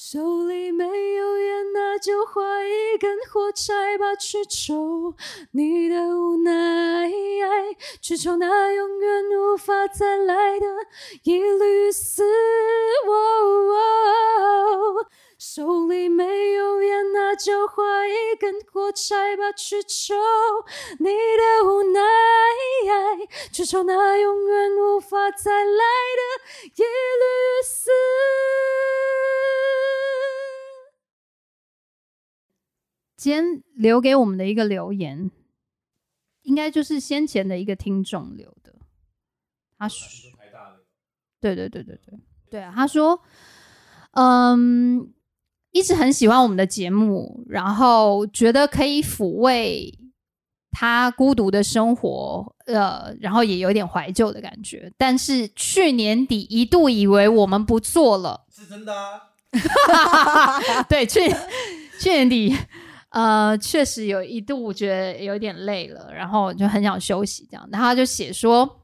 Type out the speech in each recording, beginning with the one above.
手里没有烟，那就划一根火柴吧，去抽你的无奈，去抽那永远无法再来的一缕丝。手里没有烟，那就划一根火柴吧，去抽你的无奈，去抽那永远无法再来的一缕丝。今天留给我们的一个留言，应该就是先前的一个听众留的。他说：“对对对对对对啊，他说，嗯，一直很喜欢我们的节目，然后觉得可以抚慰他孤独的生活，呃，然后也有点怀旧的感觉。但是去年底一度以为我们不做了，是真的啊。对，去去年底。”呃，确实有一度觉得有点累了，然后就很想休息，这样。然后他就写说，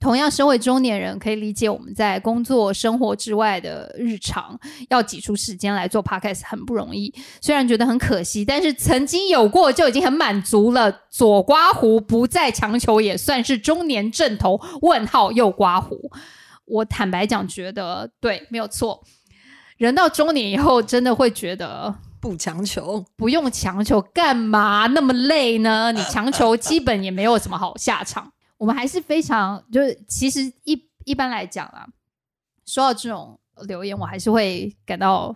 同样身为中年人，可以理解我们在工作生活之外的日常，要挤出时间来做 podcast 很不容易。虽然觉得很可惜，但是曾经有过就已经很满足了。左刮胡不再强求，也算是中年正头。问号右刮胡，我坦白讲，觉得对，没有错。人到中年以后，真的会觉得。不强求，不用强求，干嘛那么累呢？你强求，基本也没有什么好下场。我们还是非常，就是其实一一般来讲啊，说到这种留言，我还是会感到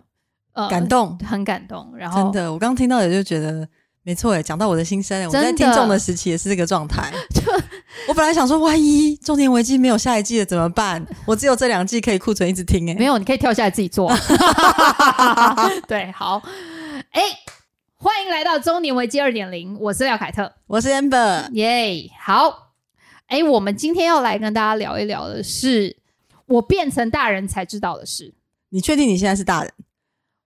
呃感动，很感动。然后真的，我刚听到也就觉得没错，哎，讲到我的心声，我在听众的时期也是这个状态。我本来想说，万一中年危机没有下一季了怎么办？我只有这两季可以库存一直听，哎，没有，你可以跳下来自己做。对，好。哎，欢迎来到中年危机二点零，我是廖凯特，我是 Amber，耶，好，哎，我们今天要来跟大家聊一聊的是我变成大人才知道的事。你确定你现在是大人？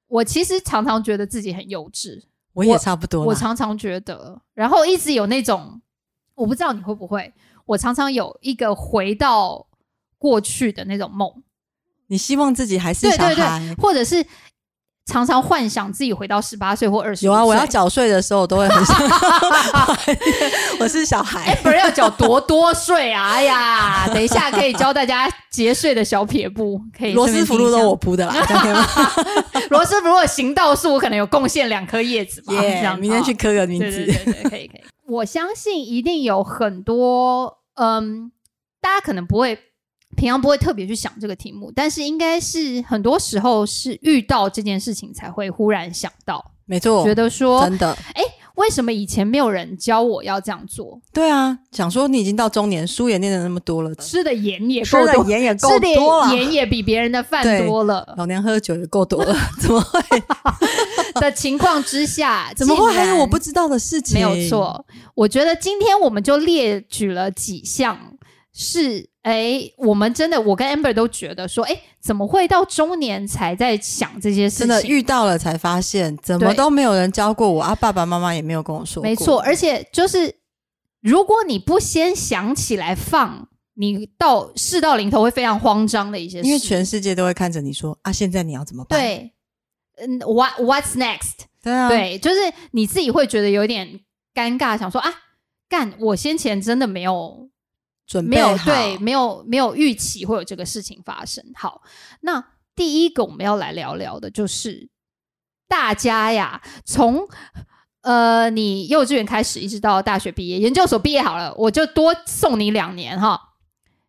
我其实常常觉得自己很幼稚，我也差不多。我常常觉得，然后一直有那种，我不知道你会不会，我常常有一个回到过去的那种梦。你希望自己还是小孩，或者是？常常幻想自己回到十八岁或二十。有啊，我要缴税的时候都会很想。我是小孩，哎，不是要缴多多税啊？哎呀，等一下可以教大家节税的小撇步，可以。罗斯福路都我铺的啦，罗斯福路行道树，我可能有贡献两颗叶子吧。耶，明天去刻个名字。对对对，可以可以。我相信一定有很多，嗯，大家可能不会。平常不会特别去想这个题目，但是应该是很多时候是遇到这件事情才会忽然想到，没错，觉得说真的，哎，为什么以前没有人教我要这样做？对啊，想说你已经到中年，书也念的那么多了，吃的盐也够多，盐也够多了，盐也比别人的饭多了，老娘喝酒也够多了，怎么会 的情况之下，怎么会还有我不知道的事情？没有错，我觉得今天我们就列举了几项是。哎，我们真的，我跟 Amber 都觉得说，哎，怎么会到中年才在想这些事情？真的遇到了才发现，怎么都没有人教过我啊！爸爸妈妈也没有跟我说。没错，而且就是，如果你不先想起来放，你到事到临头会非常慌张的一些事。因为全世界都会看着你说啊，现在你要怎么办？对，嗯，What What's next？对啊，对，就是你自己会觉得有点尴尬，想说啊，干，我先前真的没有。没有对，没有没有预期会有这个事情发生。好，那第一个我们要来聊聊的就是大家呀，从呃你幼稚园开始一直到大学毕业，研究所毕业好了，我就多送你两年哈，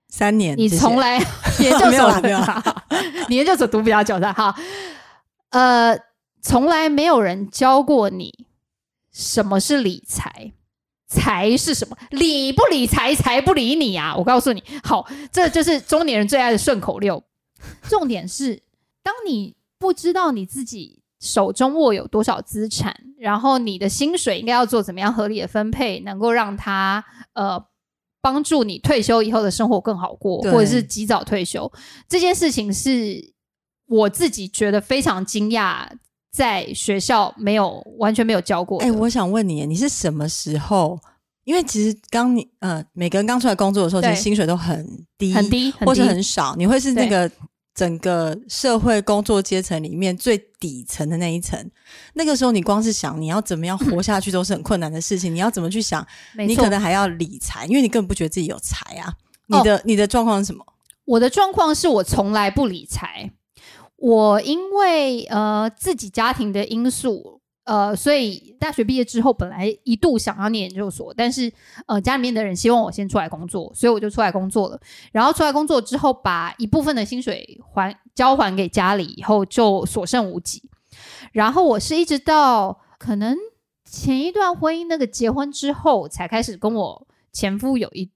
三年。你从来 研究所没有，你研究所读比较久的哈，呃，从来没有人教过你什么是理财。财是什么？理不理财，财不理你啊！我告诉你，好，这就是中年人最爱的顺口溜。重点是，当你不知道你自己手中握有多少资产，然后你的薪水应该要做怎么样合理的分配，能够让它呃帮助你退休以后的生活更好过，或者是及早退休。这件事情是我自己觉得非常惊讶，在学校没有完全没有教过的。哎、我想问你，你是什么时候？因为其实刚你呃，每个人刚出来工作的时候，其实薪水都很低，很低，很或是很少。你会是那个整个社会工作阶层里面最底层的那一层。那个时候，你光是想你要怎么样活下去，都是很困难的事情。你要怎么去想？你可能还要理财，因为你根本不觉得自己有财啊。哦你的、你的状况是什么？我的状况是我从来不理财，我因为呃自己家庭的因素，呃，所以大学毕业之后，本来一度想要念研究所，但是呃家里面的人希望我先出来工作，所以我就出来工作了。然后出来工作之后，把一部分的薪水还交还给家里以后，就所剩无几。然后我是一直到可能前一段婚姻那个结婚之后，才开始跟我前夫有一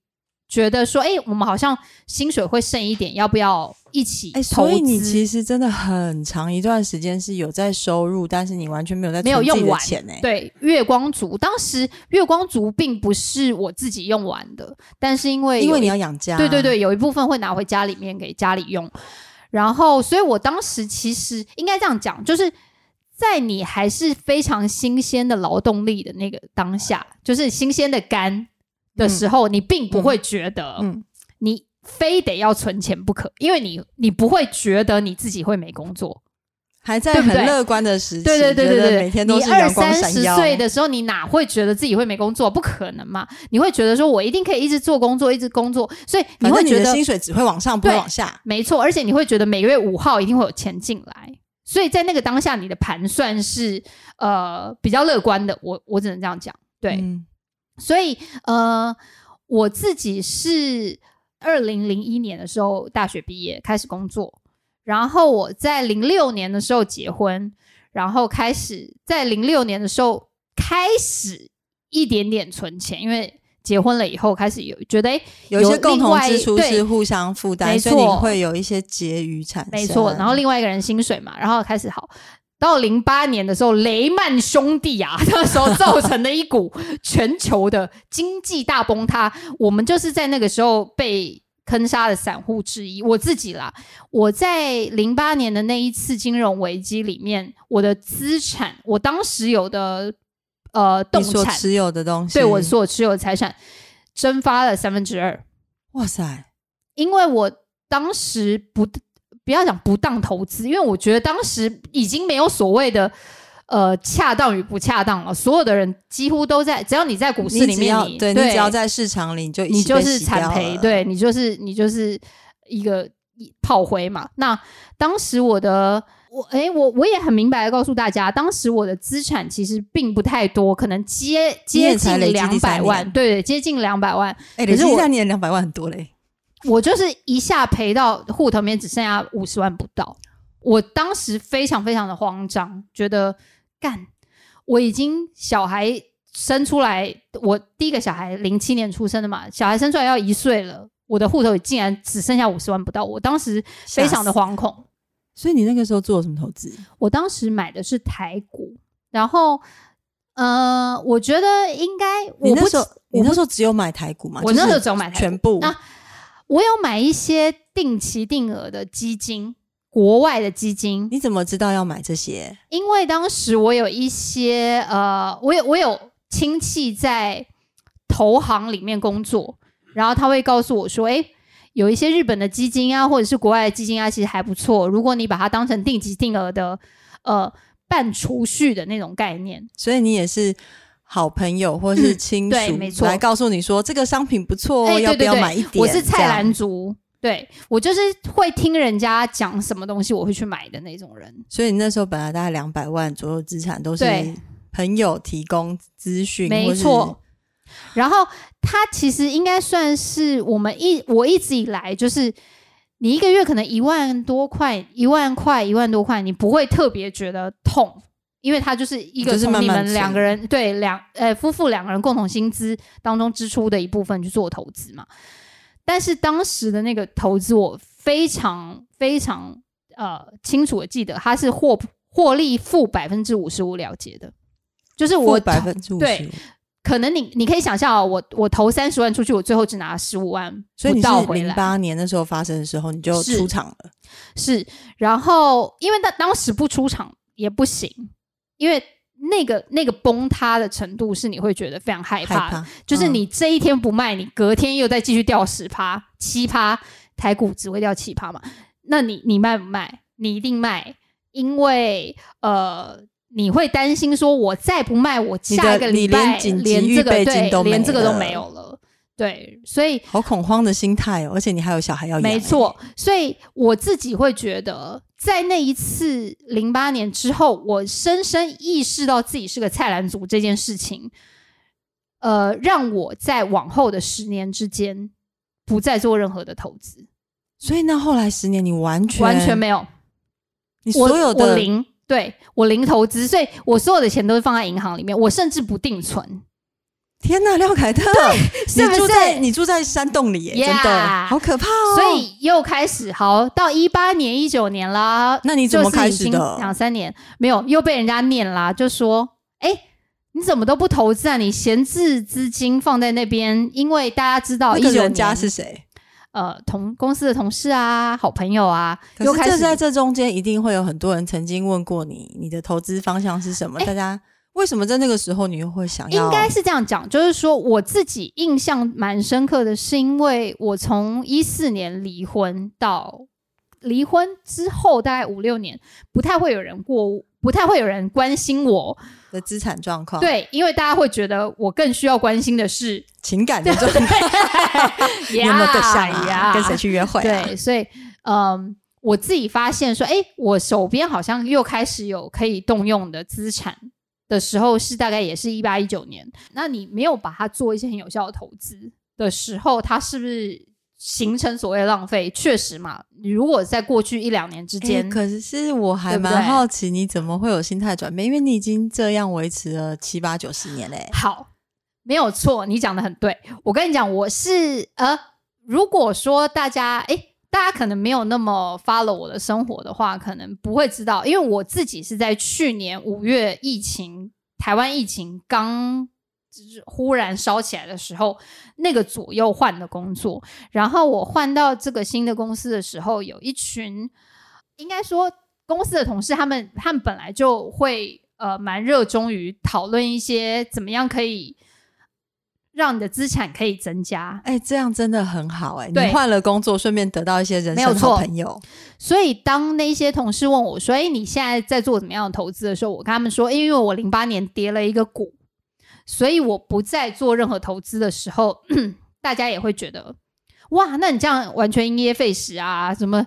觉得说，哎、我们好像薪水会剩一点，要不要一起哎？所以你其实真的很长一段时间是有在收入，但是你完全没有在没有用完的钱呢、对，月光族当时月光族并不是我自己用完的，但是因为因为你要养家。对对对，有一部分会拿回家里面给家里用。然后，所以我当时其实应该这样讲，就是在你还是非常新鲜的劳动力的那个当下，就是新鲜的肝的时候，你并不会觉得嗯，你非得要存钱不可，因为你你不会觉得你自己会没工作。还在很乐观的时期，对对对对对，每天都是你二阳光三十闪耀。岁的时候，你哪会觉得自己会没工作？不可能嘛！你会觉得说我一定可以一直做工作，一直工作，所以你会觉得薪水只会往上，不会往下。没错，而且你会觉得每个月五号一定会有钱进来，所以在那个当下，你的盘算是呃比较乐观的。我我只能这样讲，对，嗯所以呃我自己是二零零一年的时候大学毕业开始工作，然后我在零六年的时候结婚，然后开始在零六年的时候开始一点点存钱，因为结婚了以后开始有觉得哎。有一些共同支出是互相负担，没所以你错会有一些结余产生。没错，然后另外一个人薪水嘛，然后开始好。到零八年的时候，雷曼兄弟啊，那时候造成的一股 全球的经济大崩塌，我们就是在那个时候被坑杀的散户之一。我自己啦，我在零八年的那一次金融危机里面，我的资产，我当时有的呃动产，所持有的东西，对我所持有的财产蒸发了三分之二。哇塞，因为我当时不不要讲不当投资，因为我觉得当时已经没有所谓的呃恰当与不恰当了，所有的人几乎都在，只要你在股市里面对你只要在市场里，你就你就是惨赔，对你就是你就是一个炮灰嘛。那当时我的我诶，我我也很明白的告诉大家，当时我的资产其实并不太多，可能接接近两百万，对，接近两百万。哎，可是我累积三年两百万很多嘞。我就是一下赔到户头里面只剩下五十万不到，我当时非常非常的慌张，觉得干，我已经小孩生出来，我第一个小孩零七年出生的嘛，小孩生出来要一岁了，我的户头里竟然只剩下五十万不到，我当时非常的。惶恐。所以你那个时候做了什么投资？我当时买的是台股，然后呃，我觉得应该我那时候我那时候只有买台股嘛？我那时候只有买台股全部啊我有买一些定期定额的基金，国外的基金，你怎么知道要买这些？因为当时我有一些呃，我有我有亲戚在投行里面工作，然后他会告诉我说，诶，有一些日本的基金啊，或者是国外的基金啊，其实还不错。如果你把它当成定期定额的呃半储蓄的那种概念，所以你也是好朋友或是亲属、来告诉你说这个商品不错哦，哎，要不要买一点？我是菜这样篮族，对我就是会听人家讲什么东西，我会去买的那种人。所以你那时候本来大概两百万左右资产都是对朋友提供资讯，没错。然后他其实应该算是我们一我一直以来就是，你一个月可能一万多块，一万块，一万多块，你不会特别觉得痛，因为它就是一个你们两个人对两呃夫妇两个人共同薪资当中支出的一部分去做投资嘛。但是当时的那个投资，我非常非常呃清楚的记得，它是获获利负百分之五十五了结的，就是我百分之五十对，可能你你可以想象哦，我我投三十万出去，我最后只拿十五万，所以你是倒回来。零八年那时候发生的时候，你就出场了。是，然后因为他当时不出场也不行，因为那个那个崩塌的程度是你会觉得非常害怕，害怕就是嗯你这一天不卖，你隔天又再继续掉十趴、七趴，台股只会掉七趴嘛？那你你卖不卖？你一定卖，因为呃。你会担心说，我再不卖，我下一个礼你连拜连这个对连这个都没有了，对，所以好恐慌的心态哦，而且你还有小孩要养。没错，所以我自己会觉得，在那一次零八年之后，我深深意识到自己是个菜篮族这件事情，呃，让我在往后的十年之间不再做任何的投资，所以那后来十年你完全？完全没有，你我所有的我零，对我零投资，所以我所有的钱都是放在银行里面，我甚至不定存。天呐，廖凯特，是不是你住在你住在山洞里耶 Yeah 真的好可怕哦。所以又开始好到一八年、一九年啦。那你怎么开始的两三年没有，又被人家念啦，就说：“哎、你怎么都不投资啊？你闲置资金放在那边，因为大家知道一九家是谁？呃同公司的同事啊、好朋友啊，可又在这中间一定会有很多人曾经问过你，你的投资方向是什么？大家为什么在那个时候你又会想要？应该是这样讲，就是说我自己印象蛮深刻的，是因为我从一四年离婚到离婚之后大概五六年，不太会有人过，不太会有人关心我。的资产状况，对，因为大家会觉得我更需要关心的是情感的状态，你有没有对象啊？呀跟谁去约会、啊？对，所以嗯，我自己发现说，哎，我手边好像又开始有可以动用的资产的时候，是大概也是一八一九年。那你没有把它做一些很有效的投资的时候，它是不是形成所谓浪费？确实嘛，你如果在过去一两年之欸间，可是我还蛮好奇，你怎么会有心态转变？因为你已经这样维持了七八九十年嘞、好，没有错，你讲的很对。我跟你讲，我是呃，如果说大家诶，大家可能没有那么 follow 我的生活的话，可能不会知道，因为我自己是在去年五月疫情，台湾疫情刚。就是忽然烧起来的时候，那个左右换的工作，然后我换到这个新的公司的时候，有一群应该说公司的同事，他们他们本来就会呃蛮热衷于讨论一些怎么样可以让你的资产可以增加。哎、这样真的很好哎、对你换了工作，顺便得到一些人生好朋友。所以当那些同事问我说：“哎，你现在在做怎么样的投资的时候，我跟他们说，因为我零八年跌了一个股，所以我不再做任何投资的时候，大家也会觉得。”哇，那你这样完全因噎废食啊？什么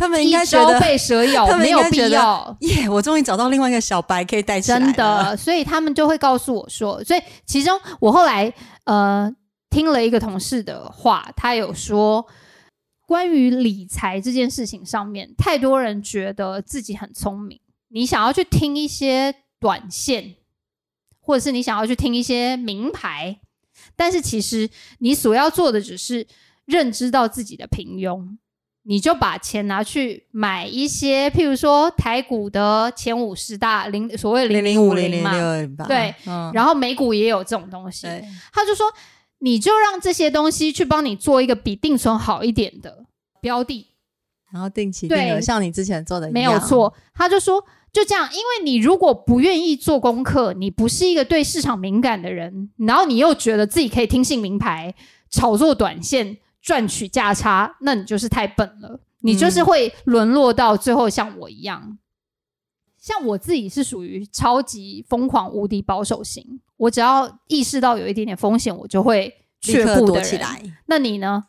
他们应一该觉得被蛇咬 没有必要。耶我终于找到另外一个小白可以带起来真的，所以他们就会告诉我说，所以其中我后来呃听了一个同事的话，他有说关于理财这件事情上面，太多人觉得自己很聪明，你想要去听一些短线，或者是你想要去听一些名牌，但是其实你所要做的只是认知到自己的平庸。你就把钱拿去买一些，譬如说台股的前五十大零所谓零零零五零零六零八，对嗯，然后美股也有这种东西。对，他就说，你就让这些东西去帮你做一个比定存好一点的标的，然后定期对定额，像你之前做的一样没有。错。他就说，就这样，因为你如果不愿意做功课，你不是一个对市场敏感的人，然后你又觉得自己可以听信名牌、炒作短线、赚取价差，那你就是太笨了。你就是会沦落到最后像我一样。像我自己是属于超级疯狂、无敌保守型，我只要意识到有一点点风险，我就会立刻却步的人。躲起来。那你呢？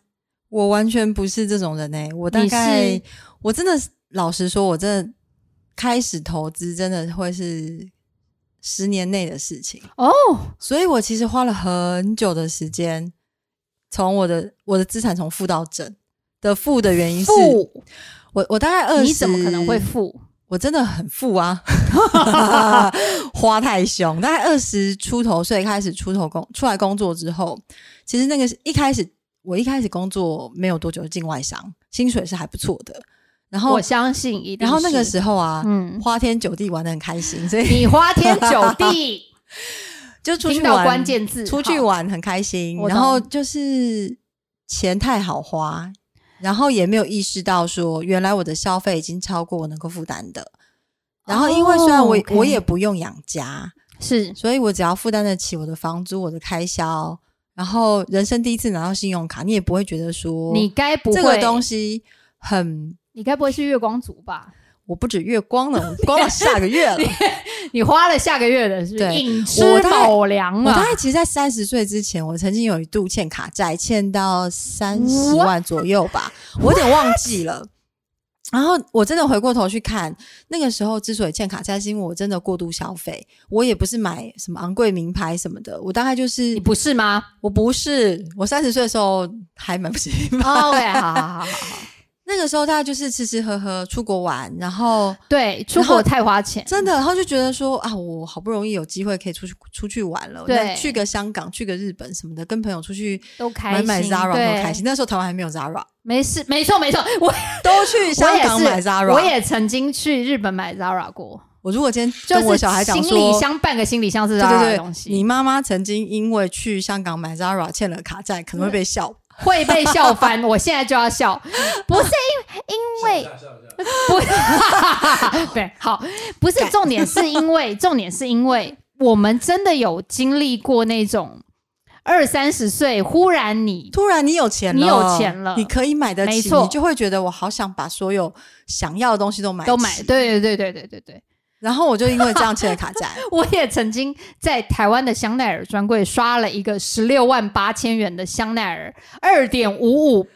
我完全不是这种人哎、我大你概是我真的老实说，我真的开始投资真的会是十年内的事情，哦，所以我其实花了很久的时间，从我的我的资产从负到正的负的原因是，负，我我大概二十，你怎么可能会负？我真的很富啊，花太凶。大概二十出头岁开始出头工出来工作之后，其实那个是一开始我一开始工作没有多久就进外商，薪水是还不错的。然后我相信一定。然后那个时候啊，嗯，花天酒地玩的很开心，所以你花天酒地，就出去玩，关键字，出去玩很开心，然后就是钱太好花，然后也没有意识到说，原来我的消费已经超过我能够负担的。然后，因为虽然我、我也不用养家，是所以我只要负担得起我的房租、我的开销，然后人生第一次拿到信用卡，你也不会觉得说你该不会这个东西很，你该不会是月光族吧？我不止月光了，我光到下个月了。你花了下个月的是不是对我大概卯粮啊我大？概其实，在三十岁之前，我曾经有一度欠卡债，欠到三十万左右吧，我有点忘记了。然后我真的回过头去看，那个时候之所以欠卡债，是因为我真的过度消费。我也不是买什么昂贵名牌什么的，我大概就是你不是吗我不是，我三十岁的时候还买不起名牌。好好好好，那个时候大家就是吃吃喝喝，出国玩，然后对，出国太花钱，真的，然后就觉得说啊，我好不容易有机会可以出去出去玩了，对去个香港，去个日本什么的，跟朋友出去都开心，买买 Zara 都开心。那时候台湾还没有 Zara，没事，没错没错，我都去香港买 Zara。我也曾经去日本买 Zara 过，我如果今天就是跟我小孩讲行说，李箱半个行李箱是对 Zara 的东西，你妈妈曾经因为去香港买 Zara 欠了卡债，可能会被笑。会被笑翻。我现在就要笑，不是因因为 不对，好，不是重点，是因为重点是因为我们真的有经历过那种二三十岁，忽然你突然你有钱了，你有钱了你可以买得起，没错你就会觉得我好想把所有想要的东西都买都买，。对对对对对对对。然后我就因为这样欠了卡债。我也曾经在台湾的香奈儿专柜刷了一个十六万八千元的香奈儿二点五五，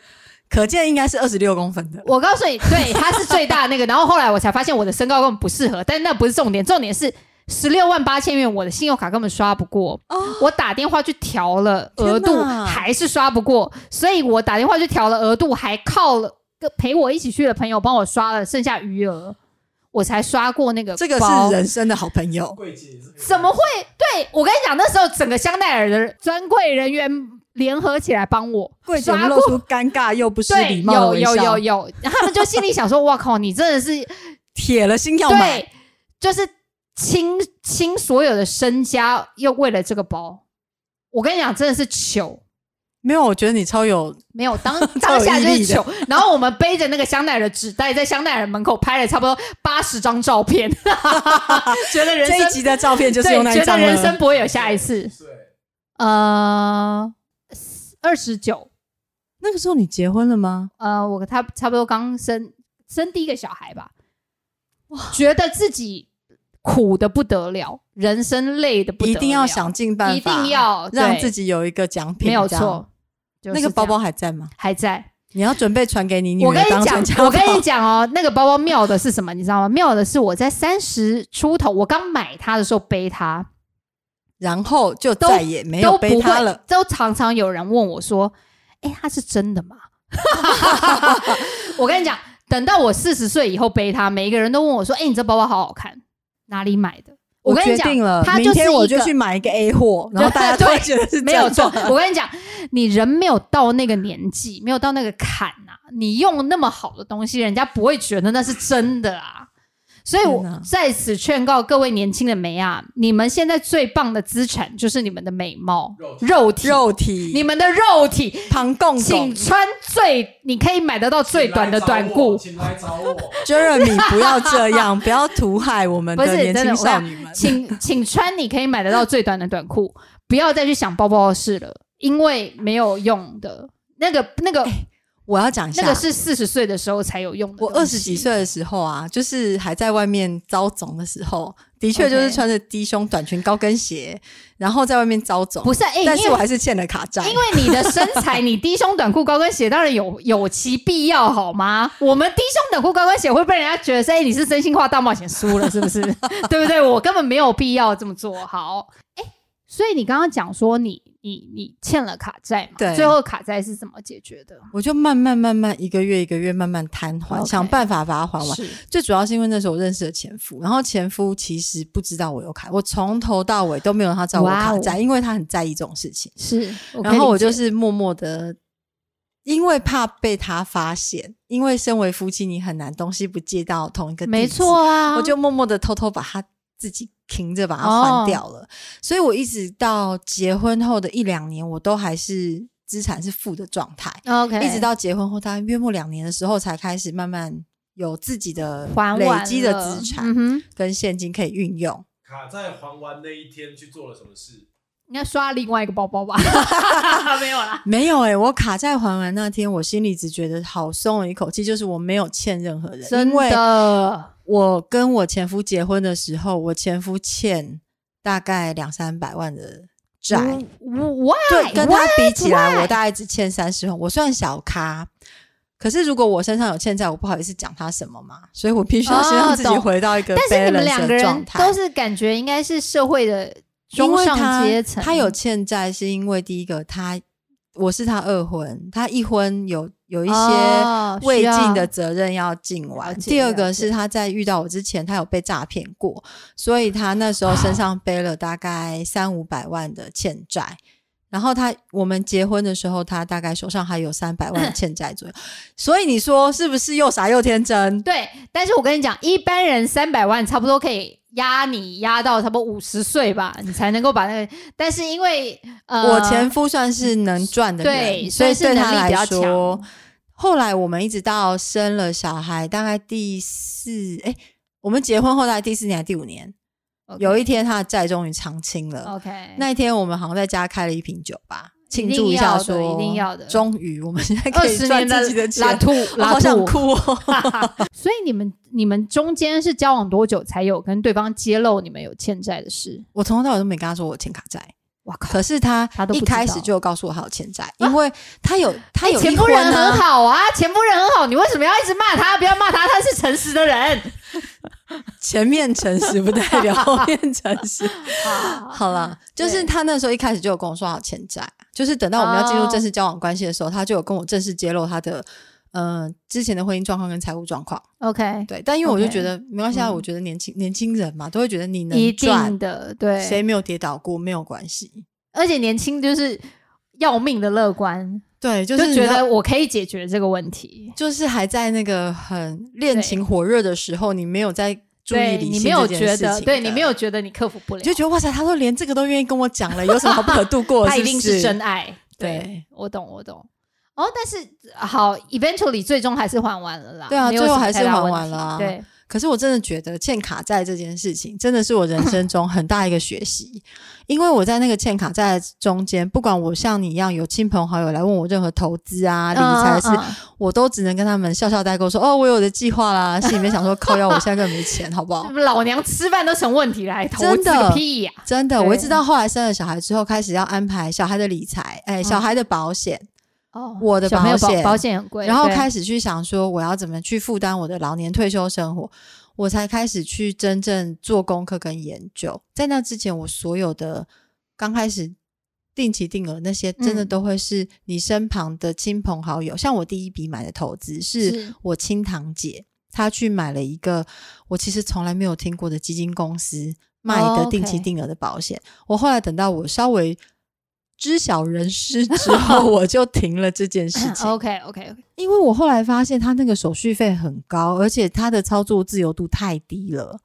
可见应该是二十六公分的。我告诉你，对，它是最大的那个。然后后来我才发现我的身高根本不适合，但那不是重点，重点是十六万八千元，我的信用卡根本刷不过。哦，我打电话去调了额度，还是刷不过，所以我打电话去调了额度，还靠了个陪我一起去的朋友帮我刷了剩下余额，我才刷过那个这个是人生的好朋友。怎么会？对我跟你讲，那时候整个香奈儿的专柜人员联合起来帮我柜姐刷过。露出尴尬又不失对，礼貌的有微笑，有有有，他们就心里想说：“哇靠，你真的是铁了心要买。对，就是倾倾所有的身家，又为了这个包。”我跟你讲，真的是糗，没有，我觉得你超有没有当 当下就是糗。然后我们背着那个香奈儿的纸袋，在香奈儿门口拍了差不多八十张照片，觉得人生这一集的照片就是对用那一张觉得人生。不会有下一次。对，呃，二十九，那个时候你结婚了吗？呃，我他差不多刚生生第一个小孩吧，哇，觉得自己苦的不得了，人生累的不得了，一定要想尽办法，一定要对让自己有一个奖品。没有。错，就是那个包包还在吗？还在。你要准备传给你女儿我跟你讲当成家，宝我跟你讲哦，那个包包妙的是什么？你知道吗？妙的是我在三十出头，我刚买它的时候背它，然后就再也没有背它了。，都常常有人问我说：“哎、它是真的吗？” 我跟你讲，等到我四十岁以后背它，每一个人都问我说：“哎、你这包包好好看，哪里买的？”我跟你讲决定了，，明它就是一个天我就去买一个 A 货，然后 大家都会觉得是没有错我跟你讲，你人没有到那个年纪，没有到那个坎啊，你用那么好的东西，人家不会觉得那是真的啊。所以我在此劝告各位年轻的美啊，你们现在最棒的资产就是你们的美貌、肉体。肉体、你们的肉体，庞共请穿最你可以买得到最短的短裤，请来找我。，Jeremy 不要这样，不要屠害我们不是年轻少女们。请请穿你可以买得到最短的短裤，不要再去想包包的事了，因为没有用的。那个那个、我要讲一下，那个是四十岁的时候才有用的。我二十几岁的时候啊，就是还在外面遭总的时候，的确就是穿着低胸短裙高跟鞋，然后在外面遭总。不是哎、但是我还是欠了卡债，因为你的身材，你低胸短裤高跟鞋当然有 有其必要，好吗？我们低胸短裤高跟鞋会被人家觉得说哎、你是真心话大冒险输了，是不是？对不对？我根本没有必要这么做。好，哎、所以你刚刚讲说你你你欠了卡债嘛？对最后卡债是怎么解决的？我就慢慢慢慢一个月一个月慢慢摊还想办法把它还完。最主要是因为那时候我认识了前夫，然后前夫其实不知道我有卡，我从头到尾都没有让他知道我卡债，因为他很在意这种事情。是，然后我就是默默的因为怕被他发现，因为身为夫妻，你很难东西不借到同一个地址没错啊，我就默默的偷偷把它自己停着，把它还掉了。所以我一直到结婚后的一两年，我都还是资产是负的状态，OK，一直到结婚后大概约莫两年的时候，才开始慢慢有自己的累还完积的了资产跟现金可以运用。卡在还完那一天去做了什么事？应该刷另外一个包包吧？没有啦。没有哎、我卡在还完那天，我心里只觉得好松了一口气，就是我没有欠任何人，真的，我跟我前夫结婚的时候，我前夫欠大概两三百万的债，我对，跟他比起来，我大概只欠三十万，我算小咖。可是如果我身上有欠债，我不好意思讲他什么嘛，所以我必须要先让自己回到一个但是你们两个人。都是感觉应该是社会的中上阶层，他有欠债，是因为第一个他我是他二婚，他一婚有有一哦些未尽的责任要尽完。第二个是他在遇到我之前，他有被诈骗过，所以他那时候身上背了大概三五百万的欠债。然后他我们结婚的时候，他大概手上还有三百万欠债左右。所以你说是不是又傻又天真？对，但是我跟你讲，一般人三百万差不多可以压你压到差不多五十岁吧，你才能够把那个。但是因为呃，我前夫算是能赚的人，对所以是对他来说强，后来我们一直到生了小孩，大概第四，哎，我们结婚后大概第四年还是第五年有一天他的债终于偿清了。OK，那一天我们好像在家开了一瓶酒吧，庆定祝一下要说，一定要的终于我们现在二可以赚自己的钱，拉吐 我拉好想。哭哦。所以你们你们中间是交往多久才有跟对方揭露你们有欠债的事？我从头到尾都没跟他说我欠卡债，哇靠！可是他他一开始就有告诉我他有欠债，因为他有他哎有前夫人很好啊，前夫人很好，你为什么要一直骂他？不要骂他，他是诚实的人。前面诚实不代表后面诚实。好好啦，就是他那时候一开始就有跟我说他有欠债，就是等到我们要进入哦正式交往关系的时候，他就有跟我正式揭露他的呃之前的婚姻状况跟财务状况。OK，对，但因为我就觉得没关系啊，嗯我觉得年轻年轻人嘛，都会觉得你能赚定，的对，谁没有跌倒过没有关系。而且年轻就是要命的乐观，对，就就是觉得我可以解决这个问题。就是还在那个很恋情火热的时候，你没有在注意对理你没有觉得，对你没有觉得你克服不了，你就觉得哇塞，他都连这个都愿意跟我讲了，有什么好不可度过的？他一定是真爱。对我懂，我懂。哦，但是好，eventually 最终还是还完了啦。对啊最后还是还完了啊对，可是我真的觉得欠卡债这件事情，真的是我人生 中很大一个学习。因为我在那个欠卡债中间，不管我像你一样有亲朋好友来问我任何投资啊、理财的事，嗯嗯嗯我都只能跟他们笑笑代过说：“哦，我有我的计划啦。”心里面想说：“靠腰，我现在根本没钱，好不好 老娘吃饭都成问题了，还投资真的个屁呀、？”真的，我一直到后来生了小孩之后，开始要安排小孩的理财，哎，小孩的保险，哦，我的保险保险很贵，然后开始去想说我要怎么去负担我的老年退休生活，我才开始去真正做功课跟研究。在那之前，我所有的刚开始定期定额那些，真的嗯都会是你身旁的亲朋好友。像我第一笔买的投资是是我亲堂姐，她去买了一个我其实从来没有听过的基金公司卖哦的定期定额的保险。我后来等到我稍微知晓人事 之后，我就停了这件事情。OK OK OK，因为我后来发现他那个手续费很高，而且他的操作自由度太低了。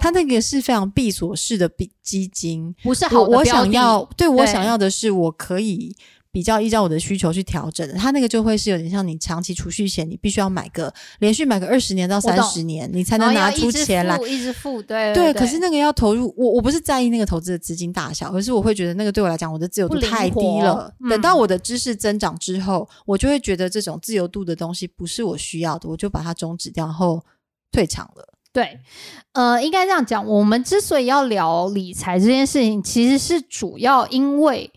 他那个是非常闭锁式的比基金，不是好我我想要，对我想要的是，我可以比较依照我的需求去调整的。他那个就会是有点像你长期储蓄险，你必须要买个连续买个二十年到三十年，你才能拿出要一直钱来付。一直付，对对，对，可是那个要投入，我我不是在意那个投资的资金大小，而是我会觉得那个对我来讲，我的自由度太低了。嗯等到我的知识增长之后，我就会觉得这种自由度的东西不是我需要的，我就把它终止掉，然后退场了。对，呃，应该这样讲，我们之所以要聊理财这件事情，其实是主要因为，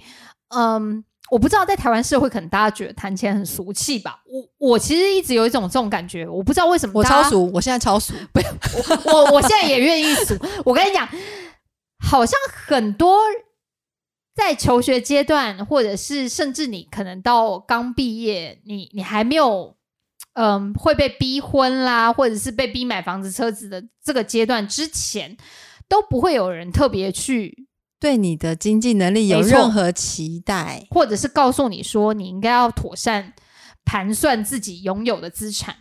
嗯。我不知道在台湾社会，可能大家觉得谈钱很俗气吧。我我其实一直有一种这种感觉，我不知道为什么我超俗，我现在超俗。不我我现在也愿意俗。我跟你讲，好像很多在求学阶段，或者是甚至你可能到刚毕业，你你还没有嗯会被逼婚啦，或者是被逼买房子、车子的这个阶段之前，都不会有人特别去，对你的经济能力有任何期待，或者是告诉你说你应该要妥善。盘算自己拥有的资产，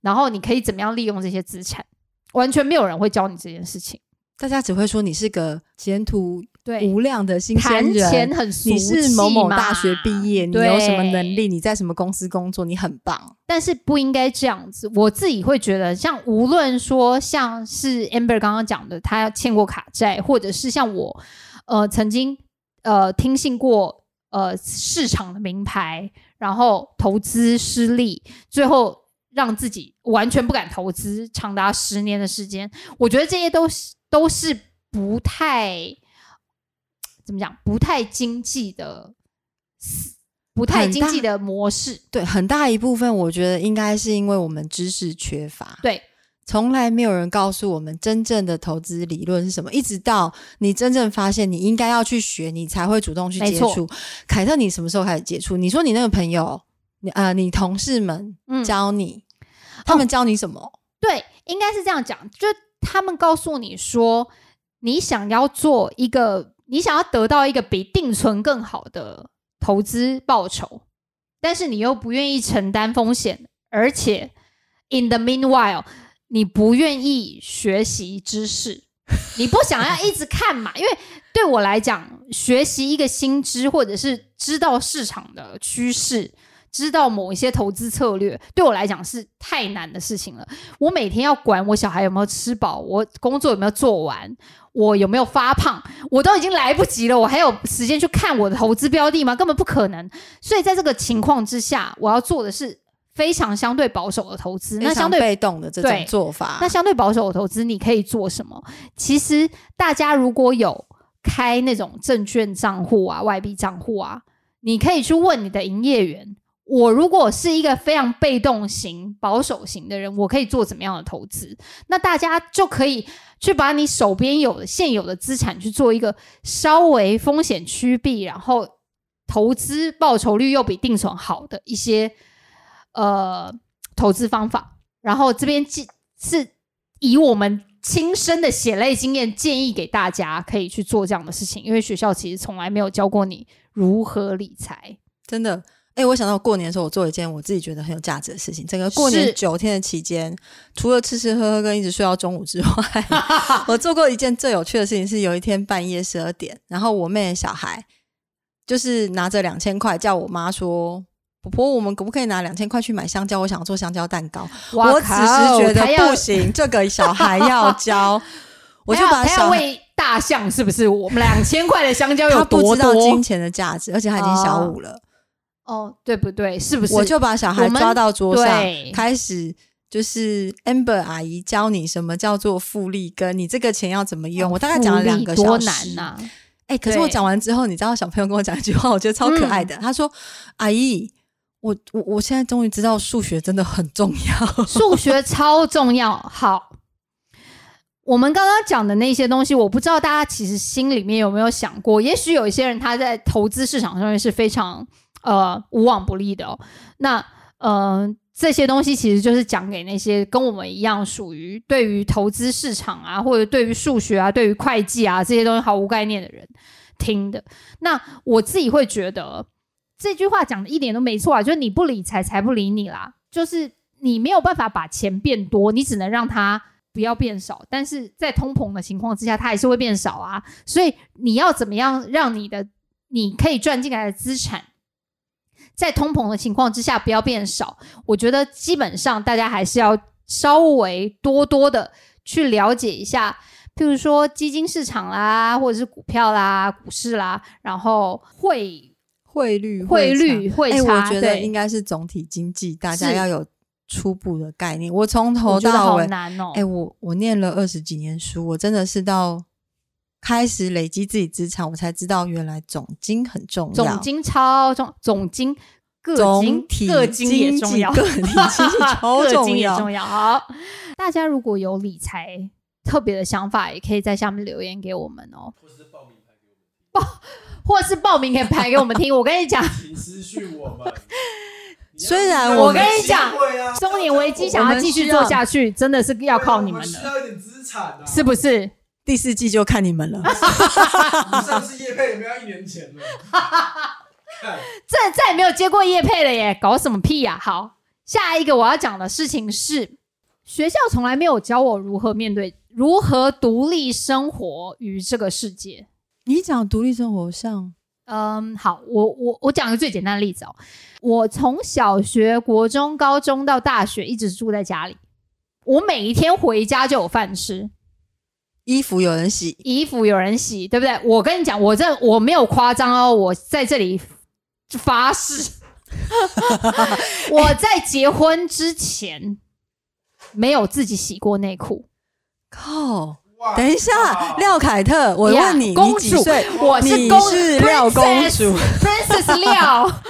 然后你可以怎么样利用这些资产，完全没有人会教你这件事情。大家只会说你是个前途对，无量的新谈鲜人，钱很俗你是某某大学毕业，你有什么能力？你在什么公司工作？你很棒。但是不应该这样子。我自己会觉得，像无论说像是 Amber 刚刚讲的，他欠过卡债，或者是像我，呃，曾经呃听信过呃市场的名牌，然后投资失利，最后让自己完全不敢投资，长达十年的时间。我觉得这些都是都是不太怎么讲，不太经济的。不太经济的模式，对，很大一部分我觉得应该是因为我们知识缺乏，对，从来没有人告诉我们真正的投资理论是什么，一直到你真正发现你应该要去学，你才会主动去接触。凯特，你什么时候开始接触？你说你那个朋友，你呃，你同事们嗯，教你，他们教你什么？对，应该是这样讲，就他们告诉你说，你想要做一个，你想要得到一个比定存更好的投资报酬，但是你又不愿意承担风险，而且 in the meanwhile，你不愿意学习知识，你不想要一直看嘛？因为对我来讲，学习一个新知或者是知道市场的趋势。知道某一些投资策略，对我来讲是太难的事情了。我每天要管我小孩有没有吃饱，我工作有没有做完，我有没有发胖，我都已经来不及了。我还有时间去看我的投资标的吗？根本不可能。所以在这个情况之下，我要做的是非常相对保守的投资。那相对被动的这种做法，那相对保守的投资，你可以做什么？其实大家如果有开那种证券账户啊、外币账户啊，你可以去问你的营业员。我如果是一个非常被动型、保守型的人，我可以做怎么样的投资？那大家就可以去把你手边有的现有的资产去做一个稍微风险趋避，然后投资报酬率又比定存好的一些呃投资方法。然后这边记是以我们亲身的血泪经验建议给大家，可以去做这样的事情，因为学校其实从来没有教过你如何理财。真的。哎、我想到过年的时候，我做了一件我自己觉得很有价值的事情。整个过年九天的期间，除了吃吃喝喝跟一直睡到中午之外，我做过一件最有趣的事情是，有一天半夜十二点，然后我妹的小孩就是拿着两千块叫我妈说：“婆婆，我们可不可以拿两千块去买香蕉？我想要做香蕉蛋糕。”我此时觉得不行，这个小孩要教，我就把小孩。喂大象，是不是？我们两千块的香蕉有他不多知道？金钱的价值，而且他已经小五了。哦，对不对？是不是？我就把小孩抓到桌上对，开始就是 Amber 阿姨教你什么叫做复利，跟你这个钱要怎么用。我大概讲了两个小多时，难呐、哎、可是我讲完之后，你知道小朋友跟我讲一句话，我觉得超可爱的。他说：“阿姨，我我我现在终于知道数学真的很重要。数学超重要。好，我们刚刚讲的那些东西，我不知道大家其实心里面有没有想过，也许有一些人他在投资市场上面是非常呃无往不利的哦。那呃。这些东西其实就是讲给那些跟我们一样属于对于投资市场啊，或者对于数学啊、对于会计啊这些东西毫无概念的人听的。那我自己会觉得这句话讲的一点都没错啊，就是你不理财，财不理你啦。就是你没有办法把钱变多，你只能让它不要变少。但是在通膨的情况之下，它还是会变少啊。所以你要怎么样让你的你可以赚进来的资产，在通膨的情况之下不要变少？我觉得基本上大家还是要稍微多多的去了解一下。譬如说基金市场啦，或者是股票啦、股市啦，然后会”汇率汇率汇差，我觉得对应该是总体经济，大家要有初步的概念。我从头到尾，难哦。哎、我我念了二十几年书，我真的是到开始累积自己资产，我才知道原来总金很重要。总金超重，总金各总金体各金也经济重要，个体经济 超各重要重要。好，大家如果有理财特别的想法，也可以在下面留言给我们哦，或是报名牌给我们或是报名可以排给我们听。我跟你讲，听，请私讯我们。虽然我跟你讲啊中年危机想要继续做下去，真的是要靠你们对啊我需了，要一点资产啊，是不是？第四季就看你们了。你上次叶佩有没有要一年前了？看再再也没有接过叶配了耶，搞什么屁呀、好，下一个我要讲的事情是，学校从来没有教我如何面对、如何独立生活于这个世界。你讲独立生活像嗯，好，我我我讲一个最简单的例子哦，我从小学、国中、高中到大学一直住在家里，我每一天回家就有饭吃，衣服有人洗，衣服有人洗，对不对？我跟你讲，我这我没有夸张哦，我在这里发誓，我在结婚之前没有自己洗过内裤。靠！哇等一下，廖凯特，我问你，公主你几岁？你我是公是廖公主。Princess 廖，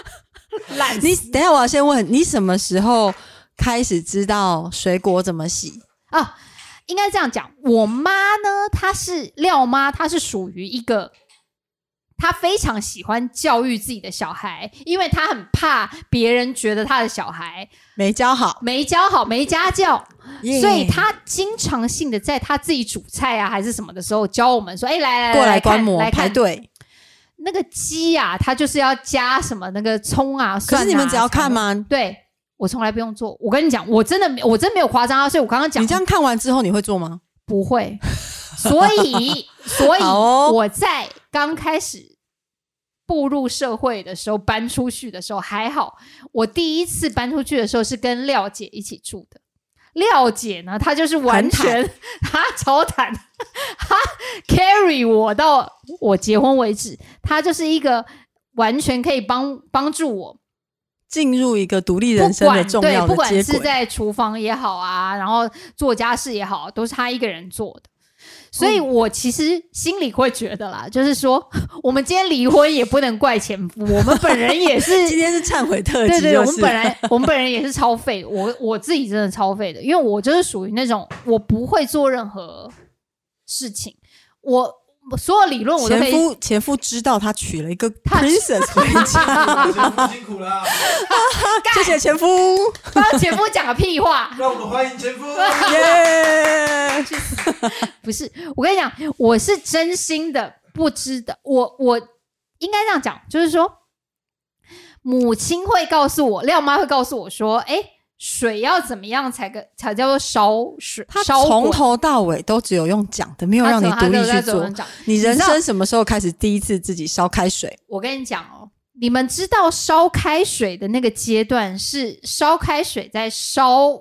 你等下，我要先问你什么时候开始知道水果怎么洗？啊，应该这样讲。我妈呢，她是廖妈，她是属于一个，她非常喜欢教育自己的小孩，因为他很怕别人觉得他的小孩没教好，没教好、没家教，耶所以他经常性的在他自己煮菜啊还是什么的时候教我们说：“哎、来来过来来看观摩来排队。那个鸡啊、它就是要加什么那个葱啊、可蒜啊。是你们只要看？吗？对我从来不用做。我跟你讲，我真的没我真没有夸张啊，所以我刚刚讲你这样看完之后，你会做吗？不会，所以 所以我在刚开始步入社会的时候，搬出去的时候还好。我第一次搬出去的时候是跟廖姐一起住的。廖姐呢，她就是完全 她超坦，她 carry 我到我结婚为止，她就是一个完全可以帮帮助我进入一个独立不人生的管对，重要不管。是在厨房也好啊，然后做家事也好，都是她一个人做的。所以我其实心里会觉得啦，就是说，我们今天离婚也不能怪前夫，我们本人也是今天是忏悔特辑，对对，就是。我们本来我们本人也是超废，我我自己真的超废的，因为我就是属于那种我不会做任何事情，我我所有理论我都可以。前夫前夫知道他娶了一个他 princess 回家，前夫辛苦了，谢谢前夫，帮前夫讲个屁话，让我们欢迎前夫。耶！不是，我跟你讲，我是真心的不知道，我我应该这样讲，就是说，母亲会告诉我，廖妈会告诉我说，哎，水要怎么样才跟才叫做烧水？他从头到尾都只有用讲的，没有让你独立去做。你人生什么时候开始第一次自己烧开水？我跟你讲哦，你们知道烧开水的那个阶段是烧开水在烧